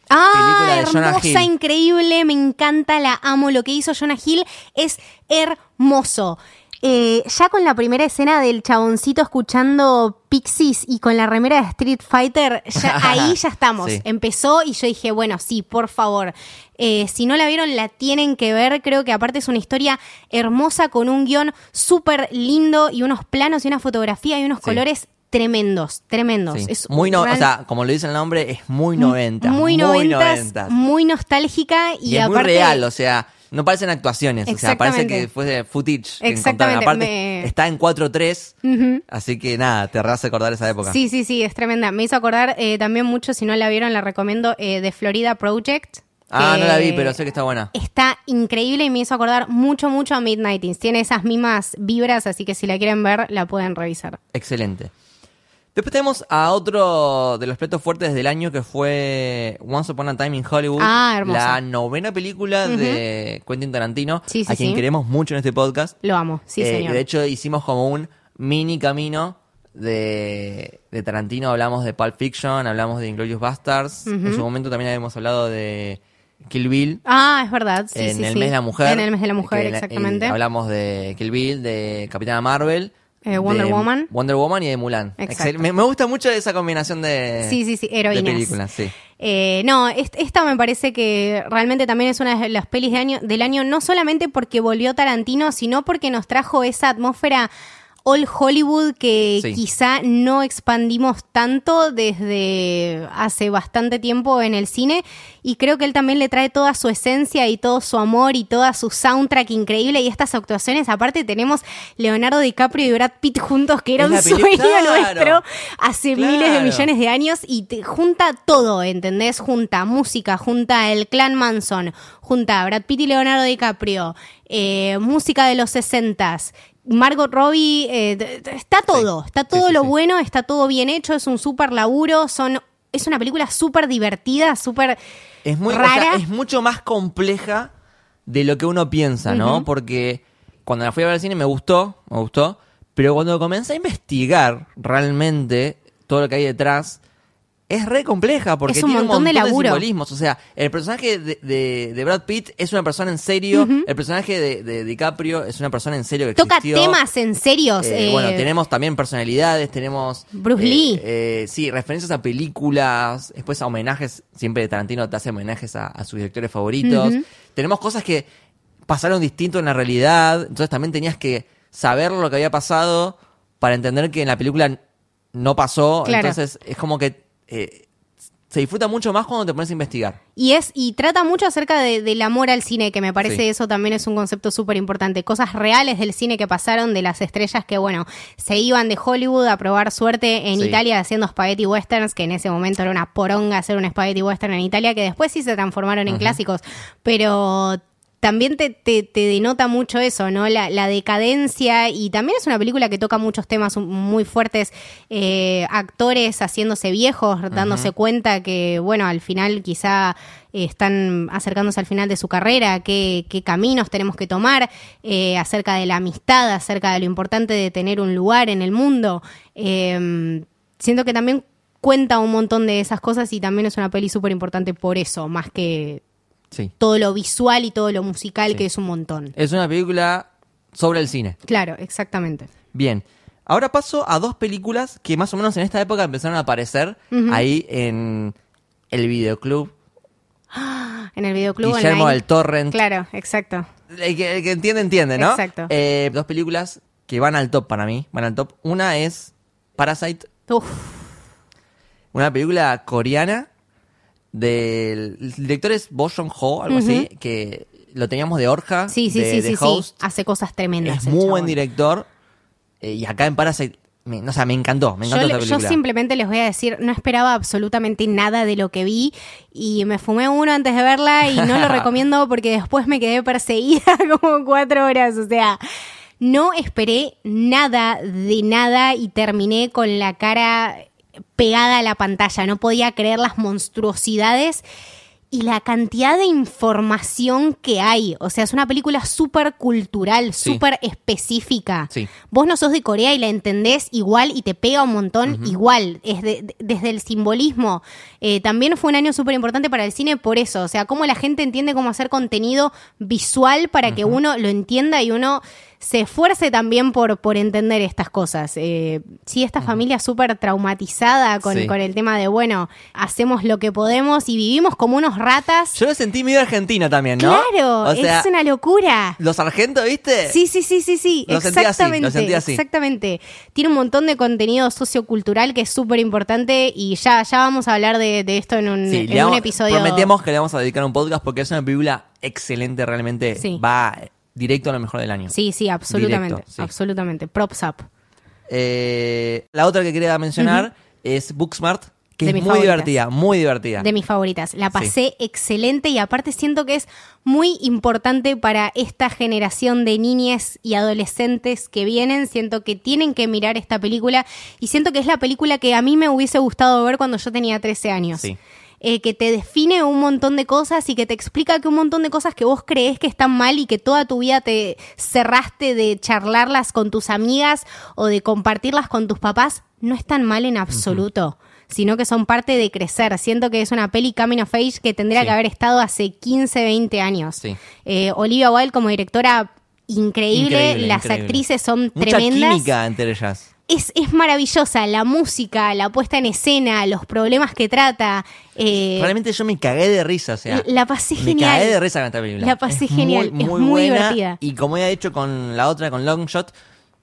Ah, hermosa, increíble, me encanta, la amo. Lo que hizo Jonah Hill es hermoso. Eh, ya con la primera escena del chaboncito escuchando Pixies y con la remera de Street Fighter, ya, ahí ya estamos. Sí. Empezó y yo dije, bueno, sí, por favor. Eh, si no la vieron, la tienen que ver. Creo que aparte es una historia hermosa con un guion súper lindo y unos planos y una fotografía y unos Sí. colores tremendos, tremendos. Sí. Es muy no, real- o sea, como lo dice el nombre, es muy 90. muy noventas. muy nostálgica y, Y, es muy aparte real, o sea, no parecen actuaciones, o sea, parece que fue footage. que Exactamente. Aparte, me- está en 4.3, Ujú. así que nada, te a acordar esa época. Sí, sí, sí, es tremenda. Me hizo acordar eh, también mucho, si no la vieron, la recomiendo, eh, de Florida Project. ah, no la vi, pero sé que está buena. Está increíble y me hizo acordar mucho, mucho a Midnightings. Tiene esas mismas vibras, así que si la quieren ver, la pueden revisar. Excelente. Después tenemos a otro de los platos fuertes del año que fue Once Upon a Time in Hollywood. Ah. La novena película de Quentin Tarantino, Sí, sí, a quien sí. queremos mucho en este podcast. Lo amo, sí, Eh, señor. De hecho, hicimos como un mini camino de, de Tarantino. Hablamos de Pulp Fiction, hablamos de Inglorious Bastards. En su momento también habíamos hablado de Kill Bill. ah, es verdad, sí, en sí, el sí. mes de la mujer. En el mes de la mujer, la- exactamente. hablamos de Kill Bill, de Capitana Marvel. Eh, Wonder de Woman. Wonder Woman y de Mulan. Exacto. Me, me gusta mucho esa combinación de, Sí, sí, sí, de heroínas. películas. Sí. Eh, no, est- esta me parece que realmente también es una de las pelis de año, del año, no solamente porque volvió Tarantino, sino porque nos trajo esa atmósfera all Hollywood que Sí. quizá no expandimos tanto desde hace bastante tiempo en el cine y creo que él también le trae toda su esencia y todo su amor y toda su soundtrack increíble y estas actuaciones aparte tenemos Leonardo DiCaprio y Brad Pitt juntos que era un sueño claro. nuestro hace miles de millones de años y te junta todo, ¿entendés? Junta música, junta el clan Manson, junta a Brad Pitt y Leonardo DiCaprio, eh, música de los sesentas. Margot Robbie, eh, está todo, está todo sí, lo bueno, está todo bien hecho, es un súper laburo, son, es una película súper divertida, súper Es muy o rara. sea, es mucho más compleja de lo que uno piensa, ¿no? Porque cuando la fui a ver al cine me gustó, me gustó, pero cuando comencé a investigar realmente todo lo que hay detrás, es re compleja porque Es un tiene montón un montón de, laburo. simbolismos. O sea, el personaje de, de- de Brad Pitt es una persona en serio, el personaje de, DiCaprio es una persona en serio que toca existió. temas en serios. Eh, eh, bueno, tenemos también personalidades, tenemos... Bruce eh, Lee. eh, sí, referencias a películas, después a homenajes, siempre Tarantino te hace homenajes a, a sus directores favoritos. Tenemos cosas que pasaron distinto en la realidad, entonces también tenías que saber lo que había pasado para entender que en la película no pasó, Claro. entonces es como que... eh, se disfruta mucho más cuando te pones a investigar. Y es y trata mucho acerca de- del amor al cine, que me parece Sí. eso también es un concepto súper importante. Cosas reales del cine que pasaron, de las estrellas que, bueno, se iban de Hollywood a probar suerte en Sí. Italia haciendo spaghetti westerns, que en ese momento era una poronga hacer un spaghetti western en Italia, que después sí se transformaron en clásicos. Pero también te, te- te denota mucho eso, ¿no? La, la decadencia y también es una película que toca muchos temas muy fuertes, eh, actores haciéndose viejos, dándose cuenta que, bueno, al final quizá eh, están acercándose al final de su carrera, qué, qué caminos tenemos que tomar, eh, acerca de la amistad, acerca de lo importante de tener un lugar en el mundo. Eh, siento que también cuenta un montón de esas cosas y también es una peli súper importante por eso, más que Sí. todo lo visual y todo lo musical, Sí. que es un montón. Es una película sobre el cine. Claro, exactamente. Bien. Ahora paso a dos películas que más o menos en esta época empezaron a aparecer ahí en el videoclub. En el videoclub Guillermo del Torrent. Claro, exacto. El que, el que entiende, entiende, ¿no? Exacto. Eh, dos películas que van al top para mí. Van al top. Una es Parasite, Uf, una película coreana del el director es Bo Joon-ho, algo así, que lo teníamos de Orja, sí, sí, de, sí, de sí, sí. Host. Hace cosas tremendas. Es el muy chabón. buen director. eh, y acá en Parasite, me, o sea, me encantó, me Yo, encantó le- esta yo película. simplemente les voy a decir, no esperaba absolutamente nada de lo que vi y me fumé uno antes de verla y no lo recomiendo porque después me quedé perseguida como cuatro horas. O sea, no esperé nada de nada y terminé con la cara pegada a la pantalla. No podía creer las monstruosidades y la cantidad de información que hay. O sea, es una película súper cultural, Sí. súper específica. Sí. Vos no sos de Corea y la entendés igual y te pega un montón igual. Es de- de- desde el simbolismo. Eh, también fue un año súper importante para el cine por eso. O sea, cómo la gente entiende cómo hacer contenido visual para que uno lo entienda y uno se esfuerce también por, por entender estas cosas. Eh, sí, esta familia súper traumatizada con, Sí. con el tema de, bueno, hacemos lo que podemos y vivimos como unos ratas. Yo lo sentí medio argentina también, ¿no? Claro, O sea, es una locura. los sargentos, ¿viste? Sí, sí, sí, sí, sí, Lo sentí así, lo exactamente, sentí así. exactamente. Tiene un montón de contenido sociocultural que es súper importante y ya, ya vamos a hablar de, de esto en un, Sí, en le un vamos- episodio. Prometemos que le vamos a dedicar un podcast porque es una película excelente, realmente Sí. va directo a lo mejor del año. Sí, sí, absolutamente, Directo, sí. absolutamente. Props up. Eh, la otra que quería mencionar es Booksmart, que De es muy favoritas. divertida, muy divertida. De mis favoritas. La pasé excelente y aparte siento que es muy importante para esta generación de niñas y adolescentes que vienen. Siento que tienen que mirar esta película y siento que es la película que a mí me hubiese gustado ver cuando yo tenía 13 años. Sí. Eh, que te define un montón de cosas y que te explica que un montón de cosas que vos crees que están mal y que toda tu vida te cerraste de charlarlas con tus amigas o de compartirlas con tus papás, no están mal en absoluto. Sino que son parte de crecer. Siento que es una peli coming of age que tendría Sí. que haber estado hace 15, 20 años. Sí. Eh, Olivia Wilde como directora increíble, Increíble, las increíble. actrices son Mucha tremendas. química entre ellas. Es, es maravillosa, la música, la puesta en escena, los problemas que trata. eh, Realmente yo me cagué de risa, o sea. la pasé Me genial. cagué de risa con esta película. La pasé Es genial, Muy, es muy, muy buena. divertida. Y como he dicho con la otra, con Longshot,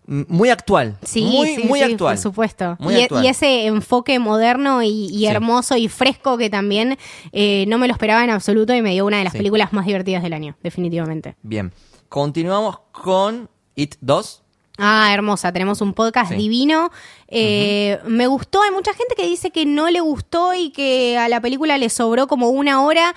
m- muy actual. Sí, muy, sí, muy sí, actual. por supuesto. Muy y, actual. y ese enfoque moderno y, hermoso y fresco que también eh, no me lo esperaba en absoluto y me dio una de las películas más divertidas del año, definitivamente. Bien. Continuamos con It 2. Ah, hermosa, tenemos un podcast Sí. divino. Eh, Me gustó, hay mucha gente que dice que no le gustó y que a la película le sobró como una hora.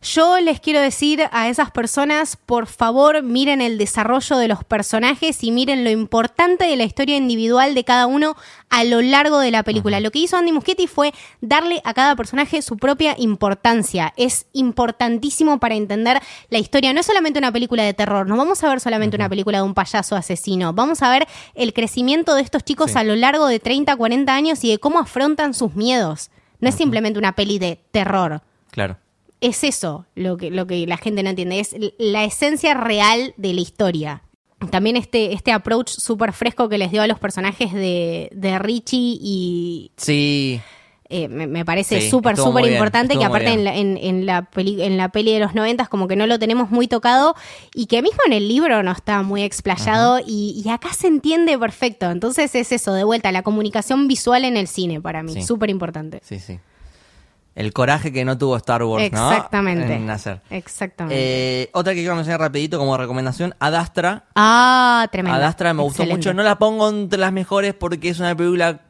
Yo les quiero decir a esas personas, por favor, miren el desarrollo de los personajes y miren lo importante de la historia individual de cada uno a lo largo de la película. Lo que hizo Andy Muschietti fue darle a cada personaje su propia importancia. Es importantísimo para entender la historia. No es solamente una película de terror, no vamos a ver solamente una película de un payaso asesino. Vamos a ver el crecimiento de estos chicos Sí. a lo largo de 30, 40 años y de cómo afrontan sus miedos. No es simplemente una peli de terror Claro. Es eso lo que, lo que la gente no entiende, es la esencia real de la historia. También este, este approach súper fresco que les dio a los personajes de, de Richie y Sí. eh, me, me parece Sí, súper, estuvo súper importante que aparte en la, en, en la peli, en la peli de los noventas como que no lo tenemos muy tocado y que mismo en el libro no está muy explayado y, y acá se entiende perfecto. Entonces es eso, de vuelta, la comunicación visual en el cine para mí, Sí. súper importante. Sí, sí. El coraje que no tuvo Star Wars, ¿no? Exactamente. En hacer. Exactamente. Eh, otra que quiero mencionar rapidito como recomendación, Adastra. Ah, tremendo. Adastra me gustó mucho. No la pongo entre las mejores porque es una película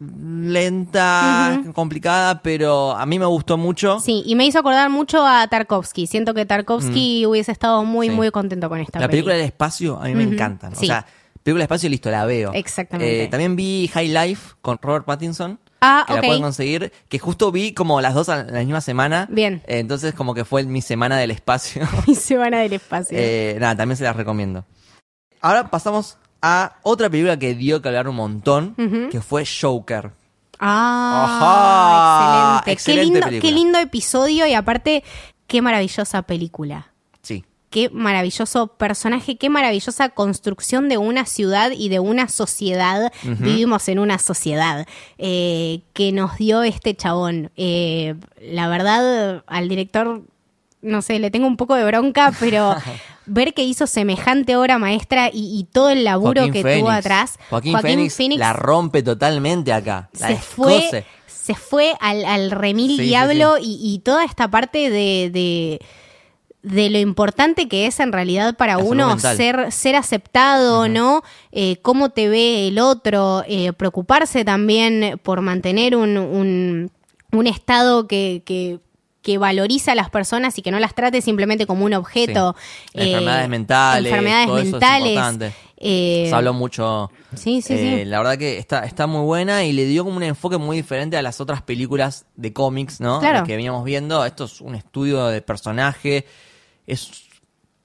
lenta, complicada, pero a mí me gustó mucho. Sí, y me hizo acordar mucho a Tarkovsky. Siento que Tarkovsky hubiese estado muy, Mm. Sí. muy contento con esta La película del espacio a mí me Ujú, encantan. O sí. sea, película del espacio, listo, la veo. Exactamente. Eh, también vi High Life con Robert Pattinson. Ah, que ok. la pueden conseguir. Que justo vi como las dos a la misma semana. Bien. Eh, entonces, como que fue mi semana del espacio. Y se van a del espacio. Eh, nada, también se las recomiendo. Ahora pasamos a otra película que dio que hablar un montón, que fue Joker. ah, Ajá, excelente. excelente qué, lindo, película. qué lindo episodio y aparte, qué maravillosa película. Qué maravilloso personaje, qué maravillosa construcción de una ciudad y de una sociedad. Vivimos en una sociedad eh, que nos dio este chabón. Eh, la verdad, al director, no sé, le tengo un poco de bronca, pero ver que hizo semejante obra maestra y, y todo el laburo Joaquín que tuvo atrás. Joaquín, Phoenix, la rompe totalmente acá. La se fue, se fue al, al remil Sí, sí, diablo Y, y toda esta parte de, de, de lo importante que es en realidad para La uno ser, ser aceptado, ¿no? Eh, cómo te ve el otro, eh, preocuparse también por mantener un, un, un estado que, que que valoriza a las personas y que no las trate simplemente como un objeto. Sí. Enfermedades mentales, Enfermedades todo eso es mentales. importante. eh, Se habló mucho. Sí, sí, Eh, sí. La verdad que está, está muy buena y le dio como un enfoque muy diferente a las otras películas de cómics, ¿no? Claro. Que veníamos viendo. Esto es un estudio de personaje. Es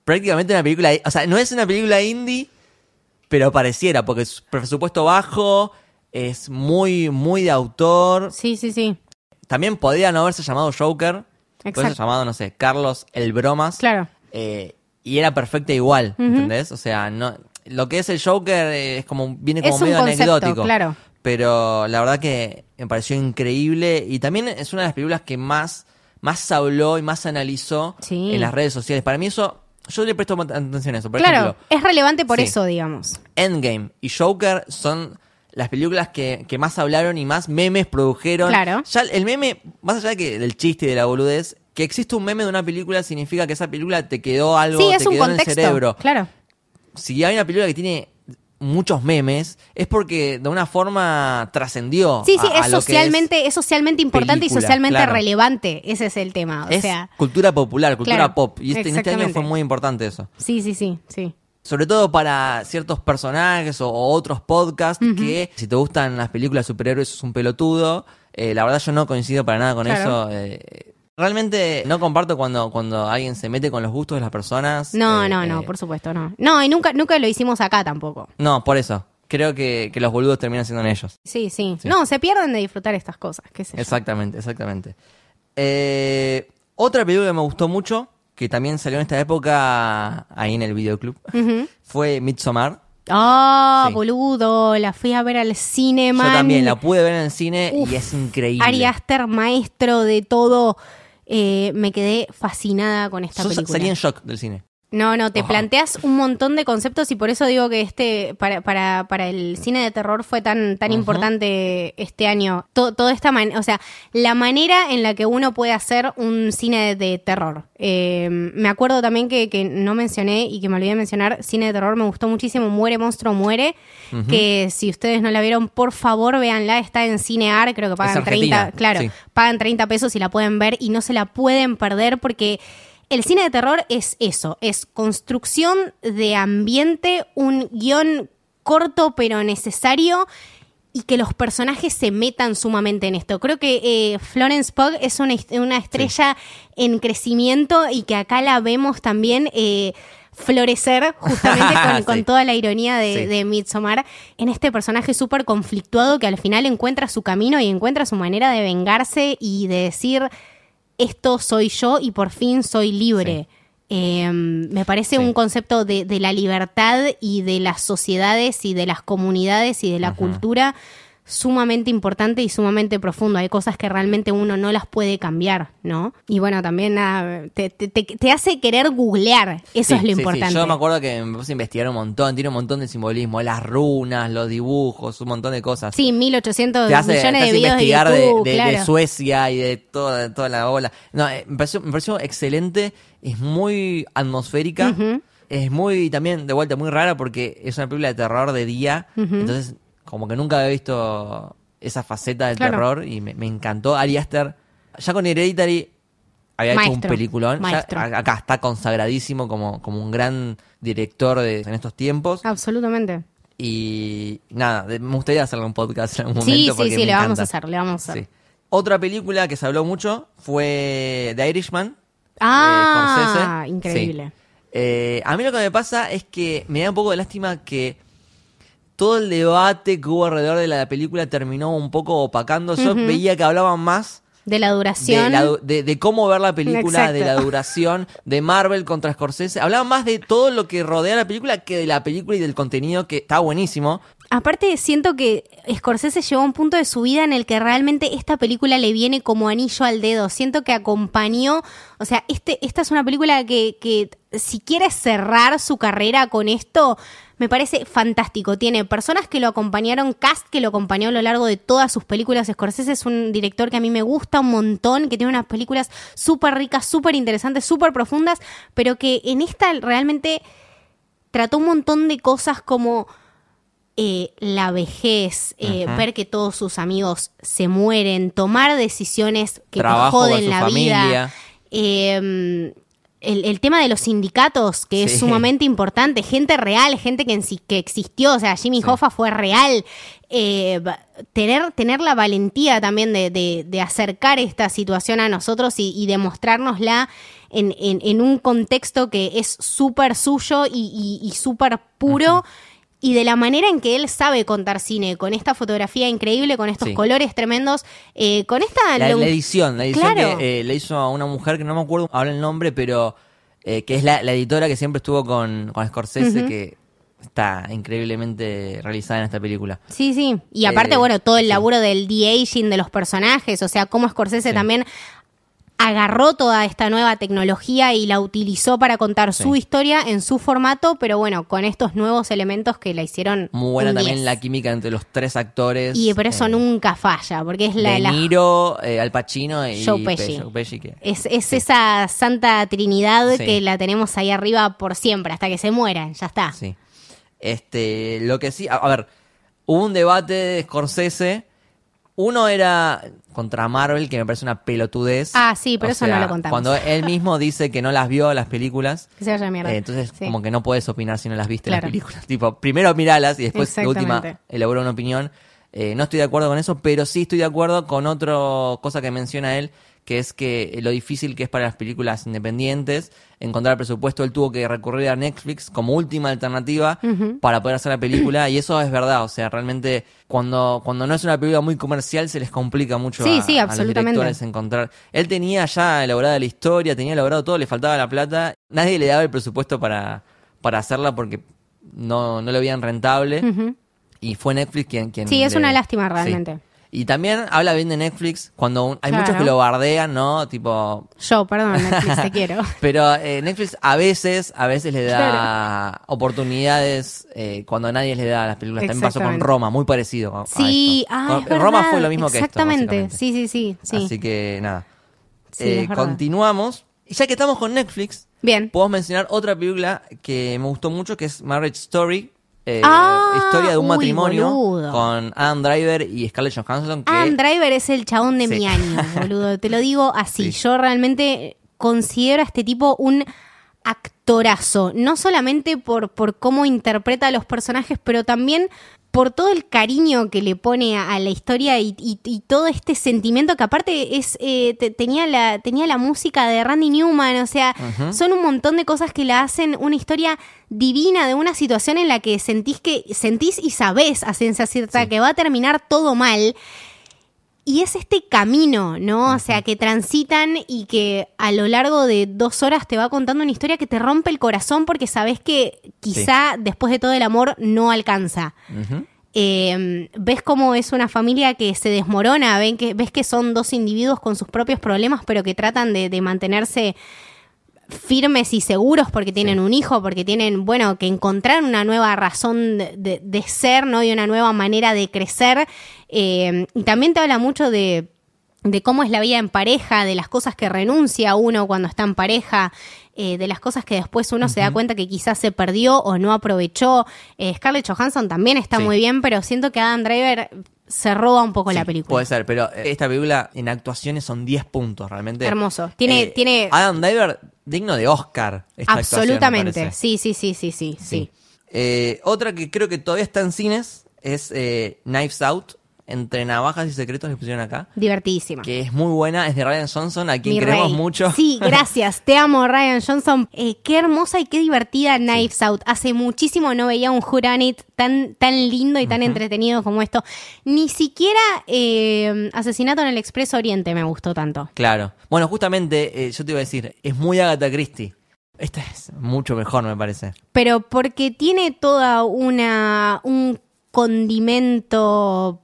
prácticamente una película. O sea, no es una película indie, pero pareciera, porque es presupuesto bajo, es muy, muy de autor. Sí, sí, sí. También podría no haberse llamado Joker. Exacto. ser llamado, no sé, Carlos el Bromas. Claro. Eh, y era perfecta igual, Ujú. ¿entendés? O sea, no, lo que es el Joker eh, es como, viene como Es un medio concepto, anecdótico. claro. Pero la verdad que me pareció increíble. Y también es una de las películas que más, más habló y más analizó Sí. en las redes sociales. Para mí eso, yo le presto atención a eso. Por claro, ejemplo, es relevante por sí. eso, digamos. Endgame y Joker son las películas que, que más hablaron y más memes produjeron. Claro. Ya el meme, más allá de que del chiste y de la boludez, que existe un meme de una película significa que esa película te quedó algo, Sí, te es un quedó en el contexto. cerebro. Claro. Si hay una película que tiene muchos memes, es porque de una forma trascendió. Sí, sí, a- a es que socialmente, es, socialmente importante película, y socialmente claro. relevante. Ese es el tema. O es sea, cultura popular, cultura Claro, pop. Y este, en este año fue muy importante eso. sí, sí, sí, sí. Sobre todo para ciertos personajes o, o otros podcasts que si te gustan las películas de superhéroes sos un pelotudo. Eh, la verdad yo no coincido para nada con Claro. eso. eh, realmente no comparto cuando, cuando alguien se mete con los gustos de las personas. No, eh, no, no, eh, por supuesto, no. No, y nunca, nunca lo hicimos acá tampoco. No, por eso. Creo que, que los boludos terminan siendo en ellos. Sí, sí, Sí. No, se pierden de disfrutar estas cosas. qué sé yo. Exactamente, exactamente. Eh, otra película que me gustó mucho, que también salió en esta época ahí en el videoclub, Ujú. fue Midsommar. Ah, Sí. boludo, la fui a ver al cine, Yo man. también la pude ver en el cine Uf, y es increíble. Ari Aster, maestro de todo. Eh, me quedé fascinada con esta Yo película. salí en shock del cine. No, no, te planteas un montón de conceptos y por eso digo que este, para, para, para el cine de terror fue tan, tan importante este año. To- toda esta manera, o sea, la manera en la que uno puede hacer un cine de, de terror. Eh, me acuerdo también que, que no mencioné y que me olvidé de mencionar, cine de terror me gustó muchísimo, Muere Monstruo Muere, que si ustedes no la vieron, por favor véanla, está en Cinear, creo que pagan Argentina, 30, claro, sí. pagan 30 pesos y la pueden ver y no se la pueden perder porque el cine de terror es eso, es construcción de ambiente, un guion corto pero necesario y que los personajes se metan sumamente en esto. Creo que eh, Florence Pugh es una, est- una estrella en crecimiento y que acá la vemos también eh, florecer justamente con, Sí. con toda la ironía de, Sí. de Midsommar en este personaje súper conflictuado que al final encuentra su camino y encuentra su manera de vengarse y de decir esto soy yo y por fin soy libre. Eh, me parece Sí. un concepto de, de la libertad y de las sociedades y de las comunidades y de la cultura sumamente importante y sumamente profundo. Hay cosas que realmente uno no las puede cambiar, ¿no? Y bueno, también nada, te, te- te- te hace querer googlear. Eso Sí, es lo sí, sí. importante. Yo me acuerdo que me puse a investigar un montón, tiene un montón de simbolismo, las runas, los dibujos, un montón de cosas. Sí, 1800 te hace, millones te de hace de investigar de, YouTube, de- de claro. Suecia y de toda, toda la ola. No, eh, me pareció, me pareció excelente, es muy atmosférica, es muy, también, de vuelta, muy rara porque es una película de terror de día, entonces como que nunca había visto esa faceta del Claro. terror y me, me encantó. Ari Aster, ya con Hereditary había hecho un peliculón, Ya acá está consagradísimo como, como un gran director de, en estos tiempos. Absolutamente. Y nada, me gustaría hacerle un podcast en algún Sí, momento. sí, porque sí, me le vamos a hacer, le vamos a hacer. Sí. Otra película que se habló mucho fue The Irishman. Ah, de Scorsese. increíble. Sí. Eh, a mí lo que me pasa es que me da un poco de lástima que todo el debate que hubo alrededor de la película terminó un poco opacando. Yo veía que hablaban más De la de, duración. la de- de cómo ver la película, Exacto. de la duración, de Marvel contra Scorsese. Hablaban más de todo lo que rodea la película que de la película y del contenido que está buenísimo. Aparte, siento que Scorsese llegó a un punto de su vida en el que realmente esta película le viene como anillo al dedo. Siento que acompañó, o sea, este, esta es una película que, que si quiere cerrar su carrera con esto, me parece fantástico. Tiene personas que lo acompañaron, cast que lo acompañó a lo largo de todas sus películas. Scorsese es un director que a mí me gusta un montón, que tiene unas películas súper ricas, súper interesantes, súper profundas, pero que en esta realmente trató un montón de cosas como eh, la vejez, eh, ver que todos sus amigos se mueren, tomar decisiones que Trabajo te joden la familia. vida. eh, el, el tema de los sindicatos, que es sumamente importante, gente real, gente que, que existió, o sea, Jimmy Sí. Hoffa fue real. Eh, tener, tener la valentía también de, de- de acercar esta situación a nosotros y, y demostrárnosla en, en- en un contexto que es súper suyo y, y- y súper puro. Y de la manera en que él sabe contar cine, con esta fotografía increíble, con estos Sí. colores tremendos, eh, con esta... La, long- la edición, la edición Claro. que eh, le hizo a una mujer que no me acuerdo ahora el nombre, pero eh, que es la, la editora que siempre estuvo con, con Scorsese, que está increíblemente realizada en esta película. Sí, sí. Y aparte, Eh, bueno, todo el sí. laburo del de-aging de los personajes, o sea, cómo Scorsese Sí. también agarró toda esta nueva tecnología y la utilizó para contar Sí. su historia en su formato, pero bueno, con estos nuevos elementos que la hicieron Muy buena un también 10. la química entre los tres actores. Y pero eso eh, nunca falla, porque es la, De Niro, eh, Al Pacino y Joe Pe- Pesci. Joe Pesci, que- es, es esa santa trinidad Sí. que la tenemos ahí arriba por siempre, hasta que se mueran, ya está. Sí. Este, lo que sí, a, a ver, hubo un debate de Scorsese. Uno era contra Marvel, que me parece una pelotudez. Ah, sí, pero O eso no lo contamos. Cuando él mismo dice que no las vio las películas, Que se vaya a mierda. eh, entonces Sí. como que no puedes opinar si no las viste Claro. las películas. Tipo, primero miralas y después de última elabora una opinión. Eh, no estoy de acuerdo con eso, pero sí estoy de acuerdo con otra cosa que menciona él, que es que lo difícil que es para las películas independientes encontrar presupuesto. Él tuvo que recurrir a Netflix como última alternativa para poder hacer la película y eso es verdad. O sea, realmente cuando, cuando no es una película muy comercial se les complica mucho Sí, a, sí, a los directores encontrar. Él tenía ya elaborada la historia, tenía elaborado todo, le faltaba la plata. Nadie le daba el presupuesto para, para hacerla porque no, no lo veían rentable. Y fue Netflix quien... quien Sí, es le- una lástima sí. Y también habla bien de Netflix cuando un- hay Claro. muchos que lo bardean, ¿no? Tipo... Yo, perdón, Netflix, te quiero. Pero eh, Netflix a veces, a veces le da oportunidades eh, cuando nadie le da a las películas. También pasó con Exactamente. Roma, muy parecido. a- a Sí, esto. ah, Con- es Roma verdad. fue lo mismo que esto. Exactamente, básicamente. sí, sí, sí. sí. Así que nada. Sí, Eh, es verdad. continuamos. Y ya que estamos con Netflix, Bien. Puedo mencionar otra película que me gustó mucho, que es Marriage Story. Eh, Ah, historia de un uy, matrimonio boludo. con Adam Driver y Scarlett Johansson. Que, Adam Driver es el chabón de Sí. mi año, boludo. Te lo digo así. Sí. Yo realmente considero a este tipo un actorazo. No solamente por, por cómo interpreta a los personajes, pero también por todo el cariño que le pone a, a la historia y, y- y todo este sentimiento que aparte es eh, te- tenía la tenía la música de Randy Newman, o sea, son un montón de cosas que la hacen una historia divina de una situación en la que sentís que sentís y sabés a ciencia cierta Sí. que va a terminar todo mal. Y es este camino, ¿no? O sea, que transitan y que a lo largo de dos horas te va contando una historia que te rompe el corazón porque sabes que quizá después de todo el amor no alcanza. Eh, ves cómo es una familia que se desmorona, ven que, ves que son dos individuos con sus propios problemas, pero que tratan de, de mantenerse firmes y seguros porque tienen un hijo, porque tienen, bueno, que encontrar una nueva razón de, de- de ser, ¿no? Y una nueva manera de crecer. Eh, y también te habla mucho de, de cómo es la vida en pareja, de las cosas que renuncia uno cuando está en pareja, eh, de las cosas que después uno se da cuenta que quizás se perdió o no aprovechó. Eh, Scarlett Johansson también está Sí. muy bien, pero siento que Adam Driver se roba un poco la película. Puede ser, pero eh, esta película en actuaciones son 10 puntos, realmente. Hermoso. Tiene- Eh, tiene- Adam Driver digno de Oscar. esta Absolutamente. Sí, sí, sí, sí, sí, sí. Otra que creo que todavía está en cines es Knives Out, entre navajas y secretos que pusieron acá. Divertidísima. Que es muy buena, es de Ryan Johnson, a quien Mi queremos rey. mucho. Sí, gracias. Te amo, Ryan Johnson. Eh, qué hermosa y qué divertida Knives Out. Hace muchísimo no veía un Whodunit tan, tan lindo y tan entretenido como esto. Ni siquiera eh, Asesinato en el Expreso Oriente me gustó tanto. Claro. Bueno, justamente, eh, yo te iba a decir, es muy Agatha Christie. Esta es mucho mejor, me parece. Pero porque tiene toda una un condimento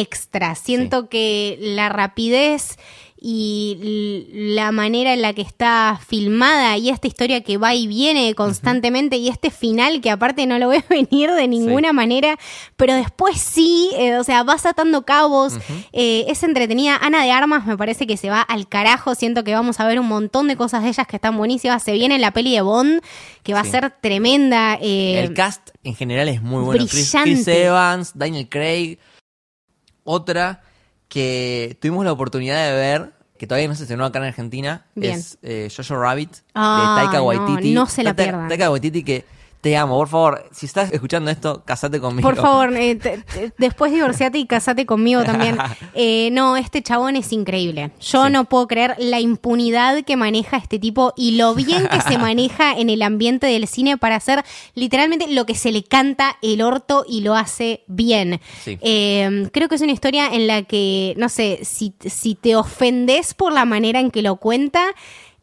extra. Siento que la rapidez y la manera en la que está filmada y esta historia que va y viene constantemente y este final que aparte no lo ves venir de ninguna manera, pero después sí, eh, o sea, vas atando cabos, eh, es entretenida. Ana de Armas me parece que se va al carajo, siento que vamos a ver un montón de cosas de ellas que están buenísimas. Se viene la peli de Bond, que va Sí. a ser tremenda. eh, El cast en general es muy bueno. Chris, Chris brillante. Evans, Daniel Craig. Otra que tuvimos la oportunidad de ver, que todavía no se estrenó acá en Argentina, Bien. es eh, Jojo Rabbit Ah, de Taika no, Waititi. no se la pierdan. Taika Waititi que te amo, por favor, si estás escuchando esto, casate conmigo. Por favor, eh, te- te- después divorciate y casate conmigo también. Eh, no, este chabón es increíble. Yo Sí. no puedo creer la impunidad que maneja este tipo y lo bien que se maneja en el ambiente del cine para hacer literalmente lo que se le canta el orto y lo hace bien. Sí. Eh, creo que es una historia en la que, no sé, si, si te ofendes por la manera en que lo cuenta,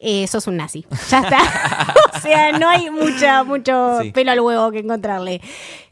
eh, sos un nazi. Ya está. o sea, no hay mucha, mucho Sí. pelo al huevo que encontrarle.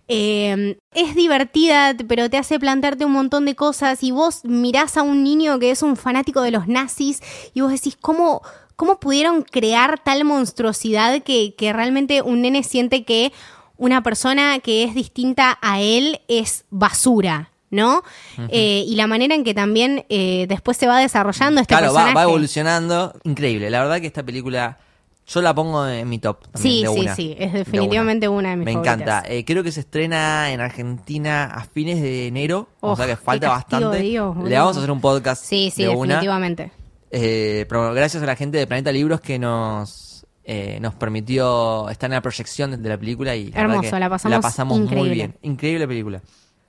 Eh, es divertida, pero te hace plantearte un montón de cosas y vos mirás a un niño que es un fanático de los nazis y vos decís, ¿cómo, cómo pudieron crear tal monstruosidad que, que realmente un nene siente que una persona que es distinta a él es basura? ¿No? Eh, y la manera en que también eh, después se va desarrollando este claro, va, personaje. va evolucionando. Increíble. La verdad que esta película yo la pongo en mi top. también, Sí, de sí, una. sí, es De definitivamente una de mis Me favoritas. encanta. Eh, creo que se estrena en Argentina a fines de enero. o sea que falta bastante. Dios. Le vamos a hacer un podcast. Sí, sí, de una. definitivamente. Eh, pero gracias a la gente de Planeta Libros que nos eh, nos permitió estar en la proyección de la película y la Hermoso, que la pasamos muy bien. Increíble película.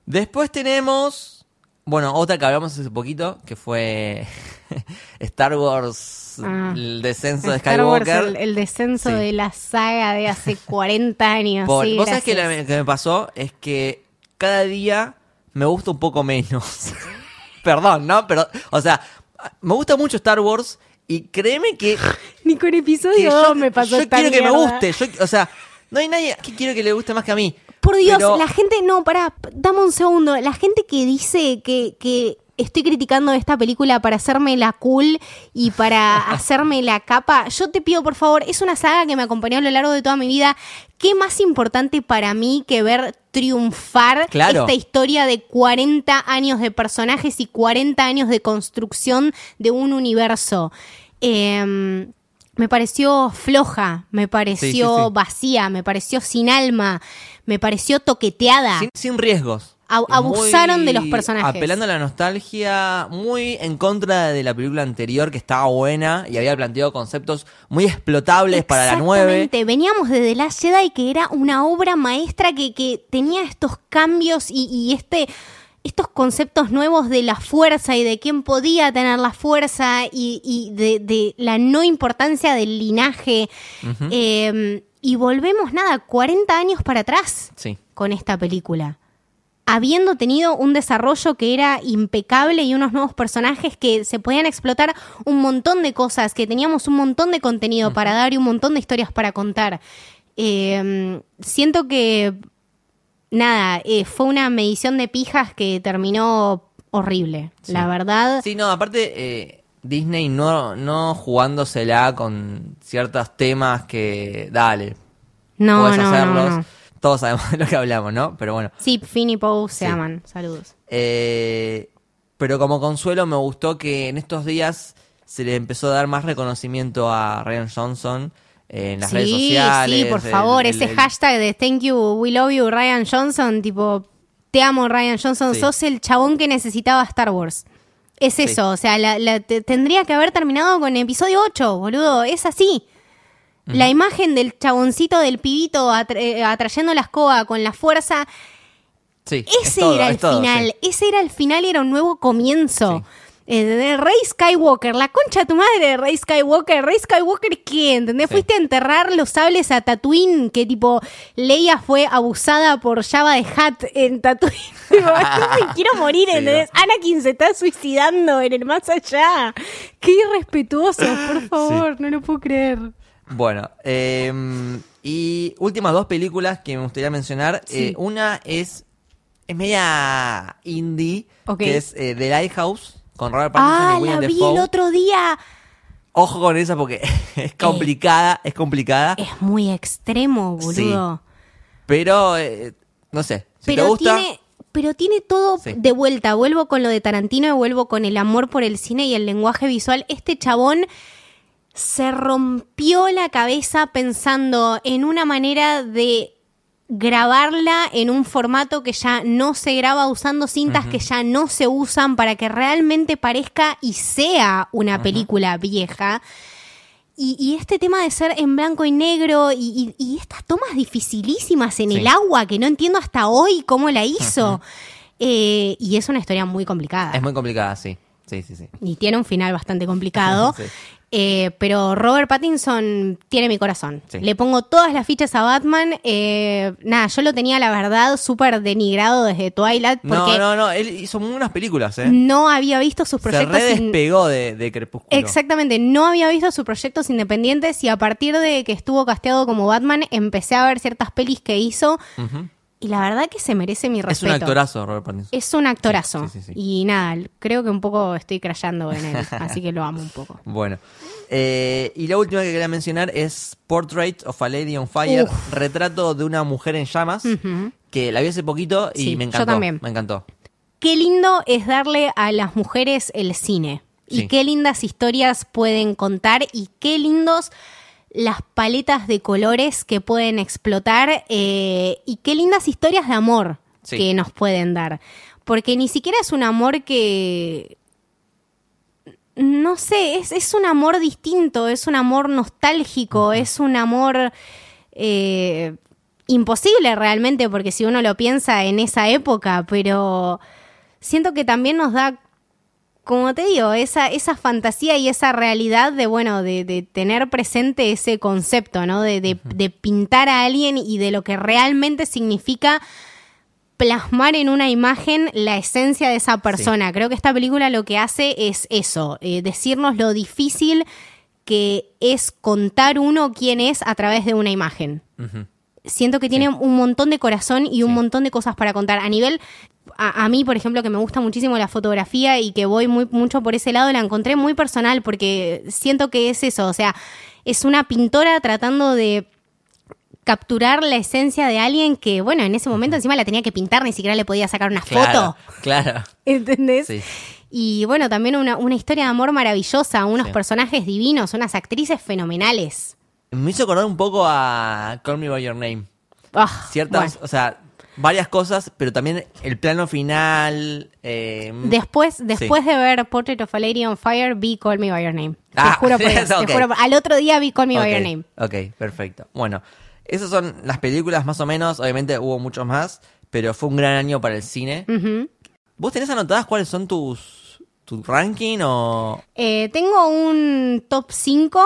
Después tenemos, bueno, otra que hablamos hace poquito, que fue Star Wars, Ah. el descenso de Star Wars, Skywalker. el, el descenso Sí. de la saga de hace 40 años. Por- sí, Vos sabés que, que me pasó es que cada día me gusta un poco menos. Perdón, ¿no? Pero, o sea, me gusta mucho Star Wars y créeme que Ni con que episodio yo, 2 me pasó yo quiero que me guste. Yo, o sea, No hay nadie que quiero que le guste más que a mí. Por Dios, Pero- la gente, no, pará, dame un segundo. La gente que dice que, que estoy criticando esta película para hacerme la cool y para hacerme la capa, yo te pido por favor, es una saga que me acompañó a lo largo de toda mi vida. ¿Qué más importante para mí que ver triunfar Claro. esta historia de 40 años de personajes y 40 años de construcción de un universo? Em, me pareció floja, me pareció Sí, sí, sí. vacía, me pareció sin alma, me pareció toqueteada. Sin, sin riesgos. Ab- abusaron de los personajes. Apelando a la nostalgia, muy en contra de la película anterior que estaba buena y había planteado conceptos muy explotables para la 9. Exactamente. Veníamos de The Last Jedi, que era una obra maestra que, que tenía estos cambios y, y este estos conceptos nuevos de la fuerza y de quién podía tener la fuerza y, y de, de la no importancia del linaje. Eh, y volvemos, nada, 40 años para atrás Sí. con esta película. Habiendo tenido un desarrollo que era impecable y unos nuevos personajes que se podían explotar un montón de cosas, que teníamos un montón de contenido para dar y un montón de historias para contar. Eh, siento que, nada, eh, fue una medición de pijas que terminó horrible, Sí. la verdad. Sí, no, aparte eh, Disney no, no jugándosela con ciertos temas que, dale, no, puedes no, no, hacerlos. no. Todos sabemos de lo que hablamos, ¿no? Pero bueno. Sí, Finn y Poe se Sí. aman. Saludos. Eh, pero como consuelo me gustó que en estos días se le empezó a dar más reconocimiento a Ryan Johnson en las sí, redes sociales. Sí, por favor, el- ese el- hashtag de thank you, we love you, Ryan Johnson, tipo, te amo, Ryan Johnson, Sí. sos el chabón que necesitaba Star Wars. Es Sí. eso, o sea, la- la- te- tendría que haber terminado con episodio 8, boludo, es así. La imagen del chaboncito del pibito atra- eh, atrayendo la escoba con la fuerza, Sí, es ese todo, era el es todo, final, ese era el final y era un nuevo comienzo. Sí. Eh, de Rey Skywalker, la concha de tu madre, Rey Skywalker. Rey Skywalker, ¿qué? ¿Entendés? Sí. Fuiste a enterrar los sables a Tatooine, que tipo, Leia fue abusada por Java de Hat en Tatooine. Quiero morir, Sí, ¿entendés? Anakin se está suicidando en el más allá. Qué irrespetuoso, por favor, no lo puedo creer. Bueno, eh, y últimas dos películas que me gustaría mencionar. Eh, una es, es media indie, que es eh, The Lighthouse, con Robert Pattinson Ah, y William la vi el otro día. Ojo con esa porque es complicada, es complicada, Es muy extremo, Sí. boludo. pero eh, no sé, si pero te gusta... tiene pero tiene todo Sí. de vuelta vuelvo con lo de Tarantino y vuelvo con el amor por el cine y el lenguaje visual este chabón se rompió la cabeza pensando en una manera de grabarla en un formato que ya no se graba usando cintas que ya no se usan para que realmente parezca y sea una película vieja. Y, y este tema de ser en blanco y negro y, y- y estas tomas dificilísimas en Sí. el agua que no entiendo hasta hoy cómo la hizo. Eh, y es una historia muy complicada. Es muy complicada, sí. Sí, sí, sí. Y tiene un final bastante complicado. Sí. Eh, pero Robert Pattinson tiene mi corazón. Sí. Le pongo todas las fichas a Batman. Eh, nada, yo lo tenía, la verdad, súper denigrado desde Twilight porque No, no, no, él hizo muy buenas películas, ¿eh? no había visto sus Se proyectos. in- redespegó de, de Crepúsculo. Exactamente, no había visto sus proyectos independientes y a partir de que estuvo casteado como Batman empecé a ver ciertas pelis que hizo. Y la verdad que se merece mi Es respeto. un actorazo, Robert Pattinson. Es un actorazo. Sí, sí. Y nada, creo que un poco estoy crayando en él, así que lo amo un poco. Bueno. Eh, y la última que quería mencionar es Portrait of a Lady on Fire, Uf. retrato de una mujer en llamas, que la vi hace poquito y me yo encantó. también. Me encantó. Qué lindo es darle a las mujeres el cine. Y qué lindas historias pueden contar y qué lindos las paletas de colores que pueden explotar eh, y qué lindas historias de amor Sí. que nos pueden dar. Porque ni siquiera es un amor que... No sé, es, es un amor distinto, es un amor nostálgico, es un amor eh, imposible realmente, porque si uno lo piensa en esa época, pero siento que también nos da, como te digo, esa, esa fantasía y esa realidad de, bueno, de, de tener presente ese concepto, ¿no? De, de- de pintar a alguien y de lo que realmente significa plasmar en una imagen la esencia de esa persona. Creo que esta película lo que hace es eso, eh, decirnos lo difícil que es contar uno quién es a través de una imagen. Siento que tiene un montón de corazón y un Sí. montón de cosas para contar. A nivel, a, a mí, por ejemplo, que me gusta muchísimo la fotografía y que voy muy, mucho por ese lado, la encontré muy personal porque siento que es eso, o sea, es una pintora tratando de capturar la esencia de alguien que, bueno, en ese momento encima la tenía que pintar, ni siquiera le podía sacar una Claro, foto. claro. ¿Entendés? Sí. Y bueno, también una, una historia de amor maravillosa, unos personajes divinos, unas actrices fenomenales. Me hizo acordar un poco a Call Me By Your Name. Ah, Ciertas, bueno. o sea, varias cosas, pero también el plano final. eh, Después, sí. después de ver Portrait of a Lady on Fire, vi Call Me By Your Name. Ah, te juro por ok. te juro por- Al otro día vi Call Me By Your Name. Ok, perfecto. Bueno, esas son las películas más o menos. Obviamente hubo muchos más, pero fue un gran año para el cine. Ujú. ¿Vos tenés anotadas cuáles son tus tu ranking o Eh, tengo un top 5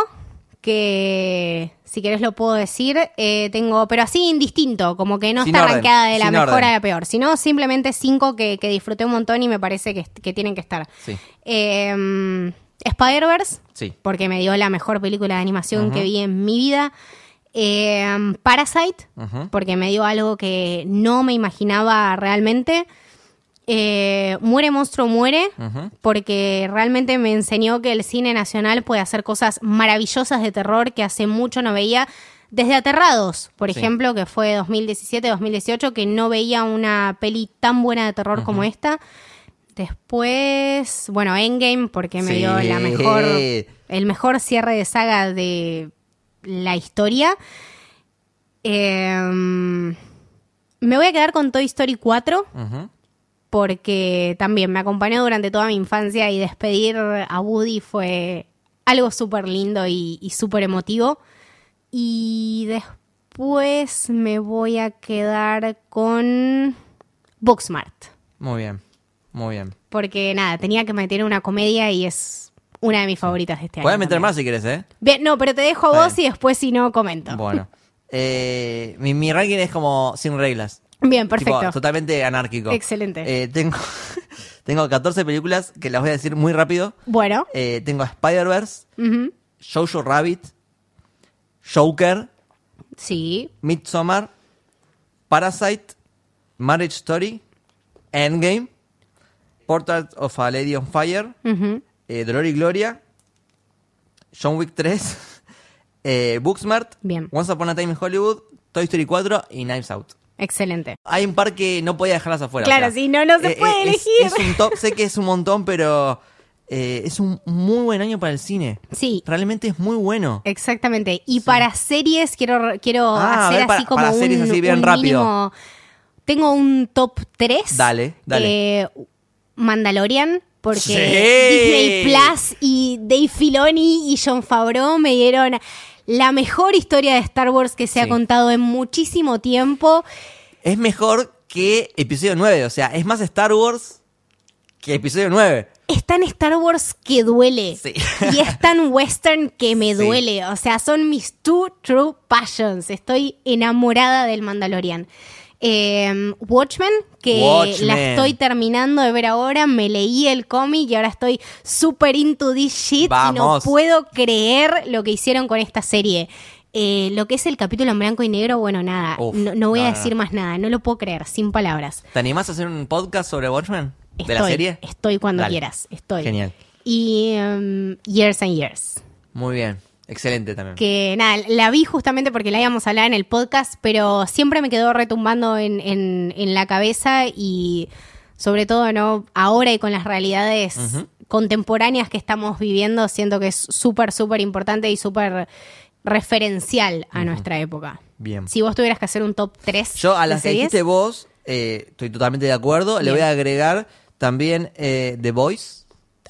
que, si querés lo puedo decir, eh, tengo, pero así indistinto, como que no Sin está orden, rankeada de la mejor orden. a la peor, sino simplemente 5 que, que disfruté un montón y me parece que, que tienen que estar. sí? Eh, Spider-Verse, Sí. porque me dio la mejor película de animación que vi en mi vida. Eh, Parasite, porque me dio algo que no me imaginaba realmente. Eh, Muere Monstruo Muere, porque realmente me enseñó que el cine nacional puede hacer cosas maravillosas de terror que hace mucho no veía. Desde Aterrados, por Sí. ejemplo, que fue 2017-2018, que no veía una peli tan buena de terror como esta. Después, bueno, Endgame, porque me Sí. dio la mejor, el mejor cierre de saga de la historia. Em, me voy a quedar con Toy Story 4 Ujú. Porque también me acompañó durante toda mi infancia y despedir a Woody fue algo súper lindo y, y súper emotivo. Y después me voy a quedar con Booksmart, Muy bien. Muy bien. porque nada, tenía que meter una comedia y es una de mis favoritas de este año. Puedes meter también. más si quieres, ¿eh? Bien, no, pero te dejo a vos bien. y después si no comento. Bueno. Eh, mi, mi ranking es como sin reglas. Bien, perfecto. Tipo, totalmente anárquico. Excelente. Eh, tengo, tengo 14 películas que las voy a decir muy rápido. Bueno, Eh, tengo Spider-Verse, ujú, Jojo Rabbit, Joker, sí, Midsommar, Parasite, Marriage Story, Endgame, Portrait of a Lady on Fire, eh, Dolor y Gloria, John Wick 3, eh, Booksmart, Bien. Once Upon a Time in Hollywood, Toy Story 4 y Knives Out. Excelente. Hay un par que no podía dejarlas afuera. Claro, sí, no, no se puede es- elegir. Es, un top, sé que es un montón, pero eh, es un muy buen año para el cine. Sí, Realmente es muy bueno. Exactamente. Y para series quiero, quiero Ah, hacer ver, para- así como para un, series así bien un rápido. mínimo- Tengo un top 3. Dale, dale. Mandalorian, porque Sí. Disney Plus y Dave Filoni y John Favreau me dieron la mejor historia de Star Wars que se ha contado en muchísimo tiempo. Es mejor que episodio 9. O sea, es más Star Wars que episodio 9. Es tan Star Wars que duele. Sí. Y es tan western que me Sí. duele. O sea, son mis two true passions. Estoy enamorada del Mandalorian. Eh, Watchmen, que Watchmen. la estoy terminando de ver ahora. Me leí el cómic y ahora estoy super into this shit. Y no puedo creer lo que hicieron con esta serie. Eh, lo que es el capítulo en blanco y negro, bueno, nada. Uf, no, no voy no, a decir no. más nada. No lo puedo creer, sin palabras. ¿Te animás a hacer un podcast sobre Watchmen? Estoy, ¿De la serie? Estoy cuando Dale. quieras. Estoy. Genial. Y um, Years and Years. Muy bien. Excelente también. Que nada, la vi justamente porque la íbamos a hablar en el podcast, pero siempre me quedó retumbando en, en- en la cabeza y sobre todo no ahora y con las realidades contemporáneas que estamos viviendo, siento que es súper, súper importante y súper referencial a nuestra época. Bien. Si vos tuvieras que hacer un top 3 Yo a las que series, dijiste vos, eh, estoy totalmente de acuerdo. Le voy a agregar también eh, The Voice.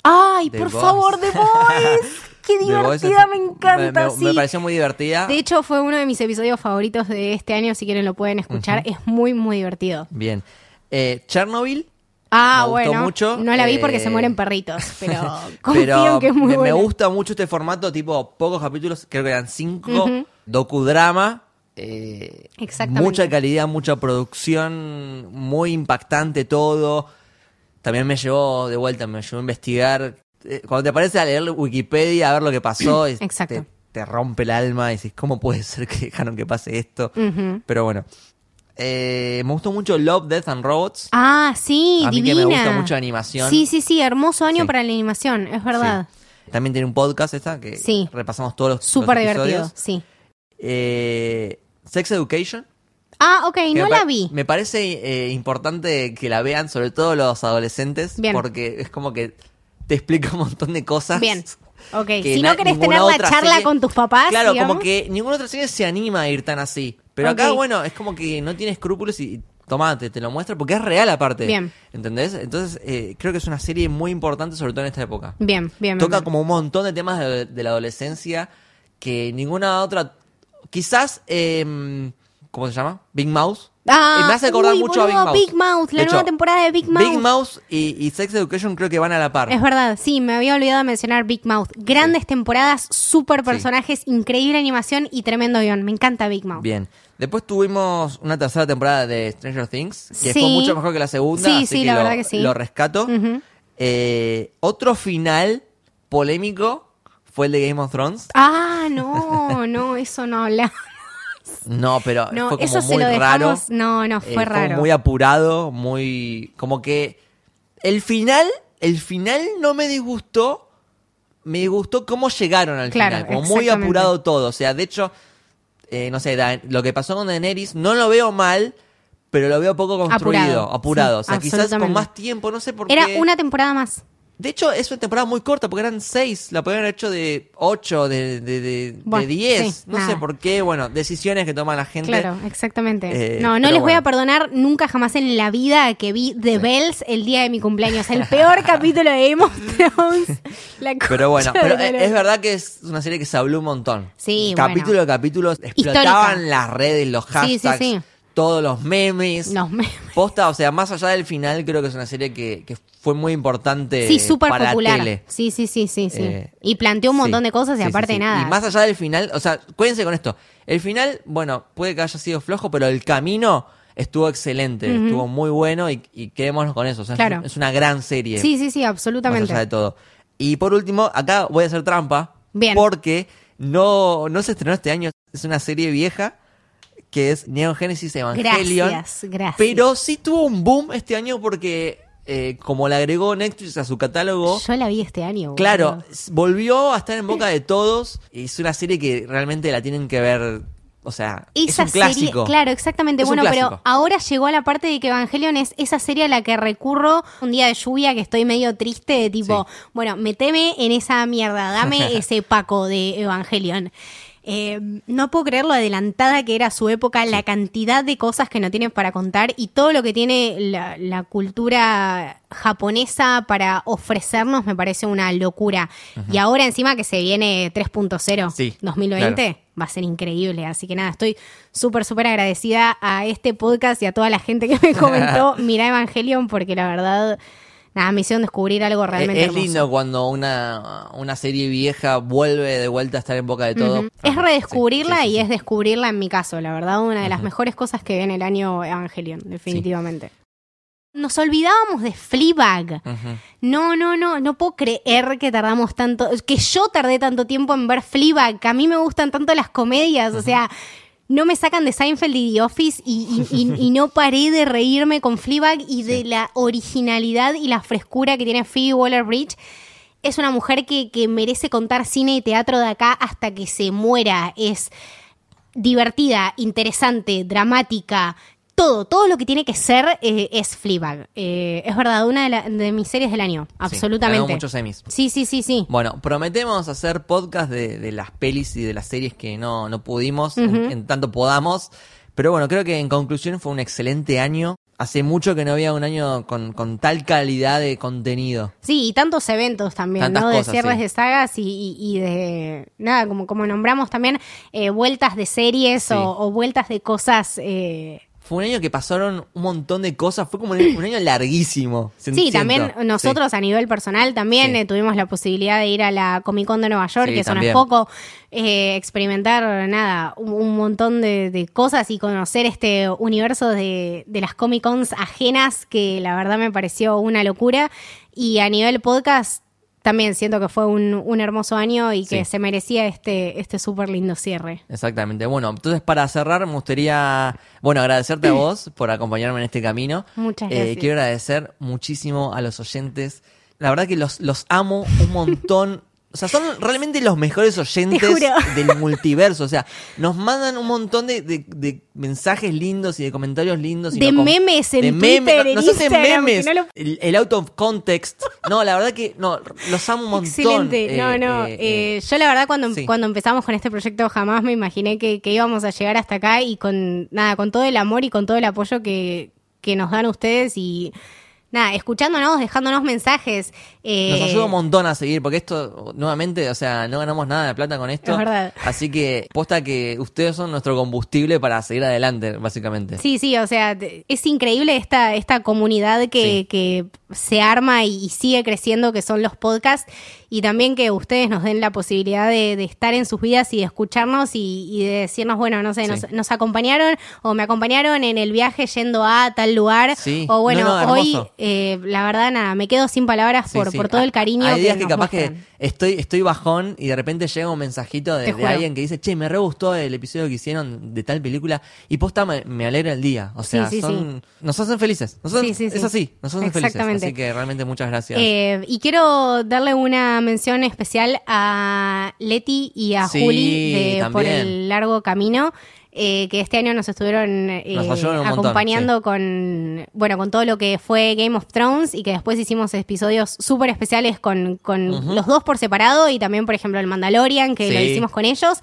¡Ay, The por favor, The Voice! ¡Qué divertida! me encanta, Me, sí. me pareció muy divertida. De hecho, fue uno de mis episodios favoritos de este año, si quieren lo pueden escuchar. Es muy, muy divertido. Bien. Eh, Chernobyl. Ah, Me gustó bueno. mucho, No la vi porque eh, se mueren perritos, pero confío Pero en que es muy me, me gusta mucho este formato, tipo pocos capítulos, creo que eran cinco, Ujú. docudrama. eh, Exactamente. Mucha calidad, mucha producción, muy impactante todo. También me llevó de vuelta, me llevó a investigar. Eh, Cuando te aparece a leer Wikipedia, a ver lo que pasó, Exacto. te, te rompe el alma y decís, ¿cómo puede ser que dejaron que pase esto? Pero bueno. Eh, me gustó mucho Love, Death and Robots. Ah, sí, A mí divina. que me gusta mucho la animación. Sí, sí, sí, hermoso año Sí. para la animación, es verdad. Sí. También tiene un podcast esta que Sí. repasamos todos los, Súper divertido, sí. Eh, Sex Education. Ah, ok, no la vi. Me parece eh, importante que la vean, sobre todo los adolescentes, Bien. porque es como que te explica un montón de cosas. Bien. Ok, que si no querés tener la otra charla serie- con tus papás, Claro, digamos. como que ninguna otra serie se anima a ir tan así. Pero acá, bueno, es como que no tiene escrúpulos y tomate, te lo muestra porque es real aparte. Bien. ¿Entendés? Entonces, eh, creo que es una serie muy importante, sobre todo en esta época. Bien, bien. Toca bien. como un montón de temas de, de la adolescencia que ninguna otra. Quizás, eh, ¿cómo se llama? Big Mouth. Ah, me hace acordar uy, mucho a Big Mouth. Big Mouth, la De nueva hecho, temporada de Big Mouth. Big Mouth y, y Sex Education creo que van a la par. Es verdad, sí, me había olvidado de mencionar Big Mouth. Grandes temporadas, super personajes, increíble animación y tremendo guion. Me encanta Big Mouth. Bien. Después tuvimos una tercera temporada de Stranger Things, que Sí. fue mucho mejor que la segunda, Sí, así sí, que la lo, verdad que sí. lo rescato. Eh, otro final polémico fue el de Game of Thrones. Ah, no, no, eso no habla. No, pero No, fue como eso se muy lo raro. dejamos. No, no, Eh, fue raro. muy apurado, muy. Como que. El final. El final no me disgustó. Me disgustó cómo llegaron al Claro, final. Como muy apurado todo. O sea, de hecho. eh, no sé, Da- lo que pasó con Daenerys no lo veo mal. Pero lo veo poco construido, apurado. Apurado, sí, o sea, quizás con más tiempo, no sé por qué. Era una temporada más. De hecho, es una temporada muy corta porque eran seis. La podrían haber hecho de ocho, de, de, de, de diez. sí, no nada. sé por qué. Bueno, decisiones que toma la gente. Claro, exactamente. Eh, no, no les voy a perdonar nunca jamás en la vida que vi The Bells el día de mi cumpleaños. El peor capítulo de Game of Thrones. La Pero bueno, pero de es, verdad que es una serie que se habló un montón. Sí, Capítulo bueno. a capítulo explotaban Histórica. las redes, los Sí, sí, hashtags, sí. Todos los memes. Los memes. Posta, o sea, más allá del final, creo que es una serie que, que fue muy importante Sí, súper popular. la tele. Sí, sí, sí, sí, sí. Eh, y planteó un montón Sí, de cosas y sí, aparte sí. nada. Y más allá del final, o sea, cuídense con esto. El final, bueno, puede que haya sido flojo, pero el camino estuvo excelente, estuvo muy bueno y, y quedémonos con eso. O sea, es- Claro. es, una gran serie. Sí, sí, sí, Más absolutamente. allá de todo. Y por último, acá voy a hacer trampa. Bien. Porque no, no se estrenó este año. Es una serie vieja que es Neon Genesis Evangelion. Gracias, gracias. Pero sí tuvo un boom este año porque eh, como la agregó Netflix a su catálogo, Yo la vi este año. claro, boludo. volvió a estar en boca de todos. Y es una serie que realmente la tienen que ver. O sea, Esa es un clásico. serie, claro, exactamente. Es bueno, pero ahora llegó a la parte de que Evangelion es esa serie a la que recurro un día de lluvia que estoy medio triste, de tipo, Sí. bueno, meteme en esa mierda, dame ese Paco de Evangelion. Eh, no puedo creer lo adelantada que era su época, la cantidad de cosas que no tienen para contar y todo lo que tiene la, la cultura japonesa para ofrecernos me parece una locura. Y ahora encima que se viene 3.0 Sí, 2020 claro. va a ser increíble. Así que nada, estoy súper, súper agradecida a este podcast y a toda la gente que me comentó Mira Evangelion porque la verdad, nada, me hicieron descubrir algo realmente es hermoso. lindo cuando una, una serie vieja vuelve de vuelta a estar en boca de todos. Ujú. Es redescubrirla Sí, sí, sí, y sí. es descubrirla en mi caso, la verdad, una de las mejores cosas que viene el año Evangelion, definitivamente. Nos olvidábamos de Fleabag. No, no, no, no puedo creer que tardamos tanto, que yo tardé tanto tiempo en ver Fleabag, que a mí me gustan tanto las comedias, o sea, no me sacan de Seinfeld y The Office y, y- y- y no paré de reírme con Fleabag y de la originalidad y la frescura que tiene Phoebe Waller-Bridge. Es una mujer que, que merece contar cine y teatro de acá hasta que se muera. Es divertida, interesante, dramática. Todo, todo lo que tiene que ser eh, es Fleabag. Eh, es verdad, una de, la- de mis series del año, absolutamente. ganó muchos Emmys. Sí, sí, sí, sí. Bueno, prometemos hacer podcast de, de las pelis y de las series que no, no pudimos, en- tanto podamos. Pero bueno, creo que en conclusión fue un excelente año. Hace mucho que no había un año con, con tal calidad de contenido. Sí, y tantos eventos también, Tantas ¿no? De cosas, cierres sí. de sagas y, y- y de, nada, como, como nombramos también, eh, vueltas de series Sí. o, o vueltas de cosas. eh, Fue un año que pasaron un montón de cosas. Fue como un, un año larguísimo. Sí, siento. también Sí. nosotros a nivel personal también Sí. eh, tuvimos la posibilidad de ir a la Comic Con de Nueva York, Sí, que es poco, eh, experimentar nada, un, un montón de, de cosas y conocer este universo de, de las Comic Cons ajenas que la verdad me pareció una locura. Y a nivel podcast también siento que fue un, un hermoso año y que Sí. se merecía este, este súper lindo cierre. Exactamente. Bueno, entonces para cerrar me gustaría, bueno, agradecerte a vos por acompañarme en este camino. Muchas Eh, gracias. quiero agradecer muchísimo a los oyentes. La verdad que los, los amo un montón. O sea, son realmente los mejores oyentes del multiverso. O sea, nos mandan un montón de, de- de mensajes lindos y de comentarios lindos. y De no memes en de Twitter, memes. en Nos hacen memes. que no lo- el, el out of context. No, la verdad que no, los amo un montón. Excelente, Eh, no, no. eh, eh, yo la verdad cuando, sí. cuando empezamos con este proyecto jamás me imaginé que, que íbamos a llegar hasta acá y con nada, con todo el amor y con todo el apoyo que, que nos dan ustedes y nada, escuchándonos, dejándonos mensajes. eh, Nos ayuda un montón a seguir, porque esto, nuevamente, o sea, no ganamos nada de plata con esto. Es verdad. Así que, posta que ustedes son nuestro combustible para seguir adelante, básicamente. Sí, sí, o sea, es increíble esta, esta comunidad que, Sí. que se arma y sigue creciendo, que son los podcasts, y también que ustedes nos den la posibilidad de, de estar en sus vidas y de escucharnos y, y de decirnos, bueno, no sé, Sí. nos, nos acompañaron o me acompañaron en el viaje yendo a tal lugar, Sí. o bueno, No, no, hoy, eh, la verdad, nada, me quedo sin palabras por, por todo el Ah, cariño. Hay días que, capaz muestran. que estoy, estoy bajón y de repente llega un mensajito de, de alguien que dice, che, me re gustó el episodio que hicieron de tal película y posta me, me alegra el día. O sea, Sí, sí, son, nos hacen felices. Nos hacen- Sí, sí, sí. Es así, nos hacen felices. Así que realmente muchas gracias. Eh, y quiero darle una mención especial a Leti y a Juli de Por el Largo Camino. Eh, que este año nos estuvieron eh, Nos montón, acompañando con bueno con todo lo que fue Game of Thrones y que después hicimos episodios súper especiales con, con los dos por separado y también por ejemplo el Mandalorian que lo hicimos con ellos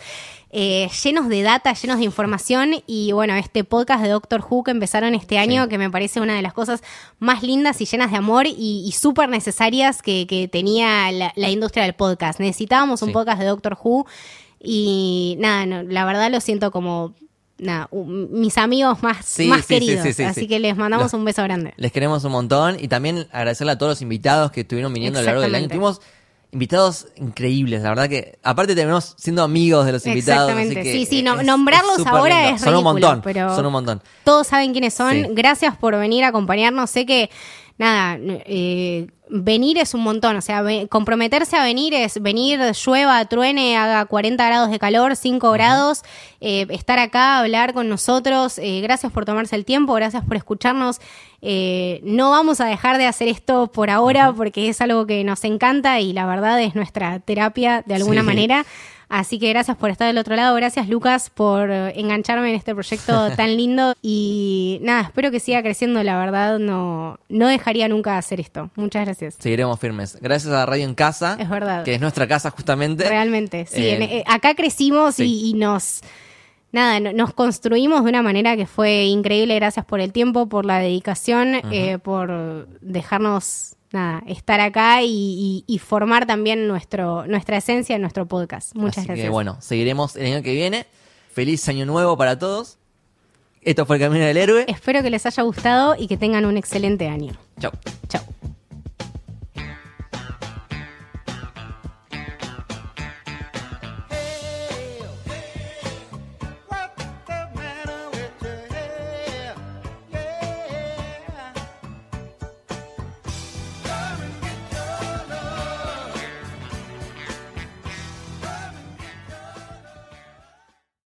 eh, llenos de data, llenos de información y bueno, este podcast de Doctor Who que empezaron este año, Sí. que me parece una de las cosas más lindas y llenas de amor y, y súper necesarias que, que tenía la, la industria del podcast. Necesitábamos un podcast de Doctor Who y nada, no, la verdad lo siento como nada, mis amigos más, Sí, más sí, queridos. sí, sí, así sí. que les mandamos Los- un beso grande. Les queremos un montón y también agradecerle a todos los invitados que estuvieron viniendo a lo largo del año. Tuvimos invitados increíbles, la verdad que aparte terminamos siendo amigos de los invitados. así Exactamente, que sí, sí, no- es- nombrarlos ahora lindo. es Son un ridículo, montón, pero- son un montón. Todos saben quiénes son. Gracias por venir a acompañarnos. Sé que, nada, eh, venir es un montón. O sea, ve- comprometerse a venir es venir, llueva, truene, haga 40 grados de calor, 5 grados, eh, estar acá, hablar con nosotros. eh, gracias por tomarse el tiempo, gracias por escucharnos. Eh, no vamos a dejar de hacer esto por ahora porque es algo que nos encanta y la verdad es nuestra terapia de alguna Sí. manera. Así que gracias por estar del otro lado. Gracias, Lucas, por eh, engancharme en este proyecto tan lindo. Y nada, espero que siga creciendo. La verdad, no, no dejaría nunca de hacer esto. Muchas gracias. Seguiremos firmes. Gracias a Radio en Casa, Es verdad. que es nuestra casa justamente. Realmente, sí. Eh, en- eh, acá crecimos sí. y, y nos. Nada, no- nos construimos de una manera que fue increíble. Gracias por el tiempo, por la dedicación, eh, por dejarnos nada, estar acá y, y- y formar también nuestro, nuestra esencia en nuestro podcast. Muchas Así gracias. que bueno, seguiremos el año que viene. Feliz año nuevo para todos. Esto fue el Camino del Héroe. Espero que les haya gustado y que tengan un excelente año. Chao.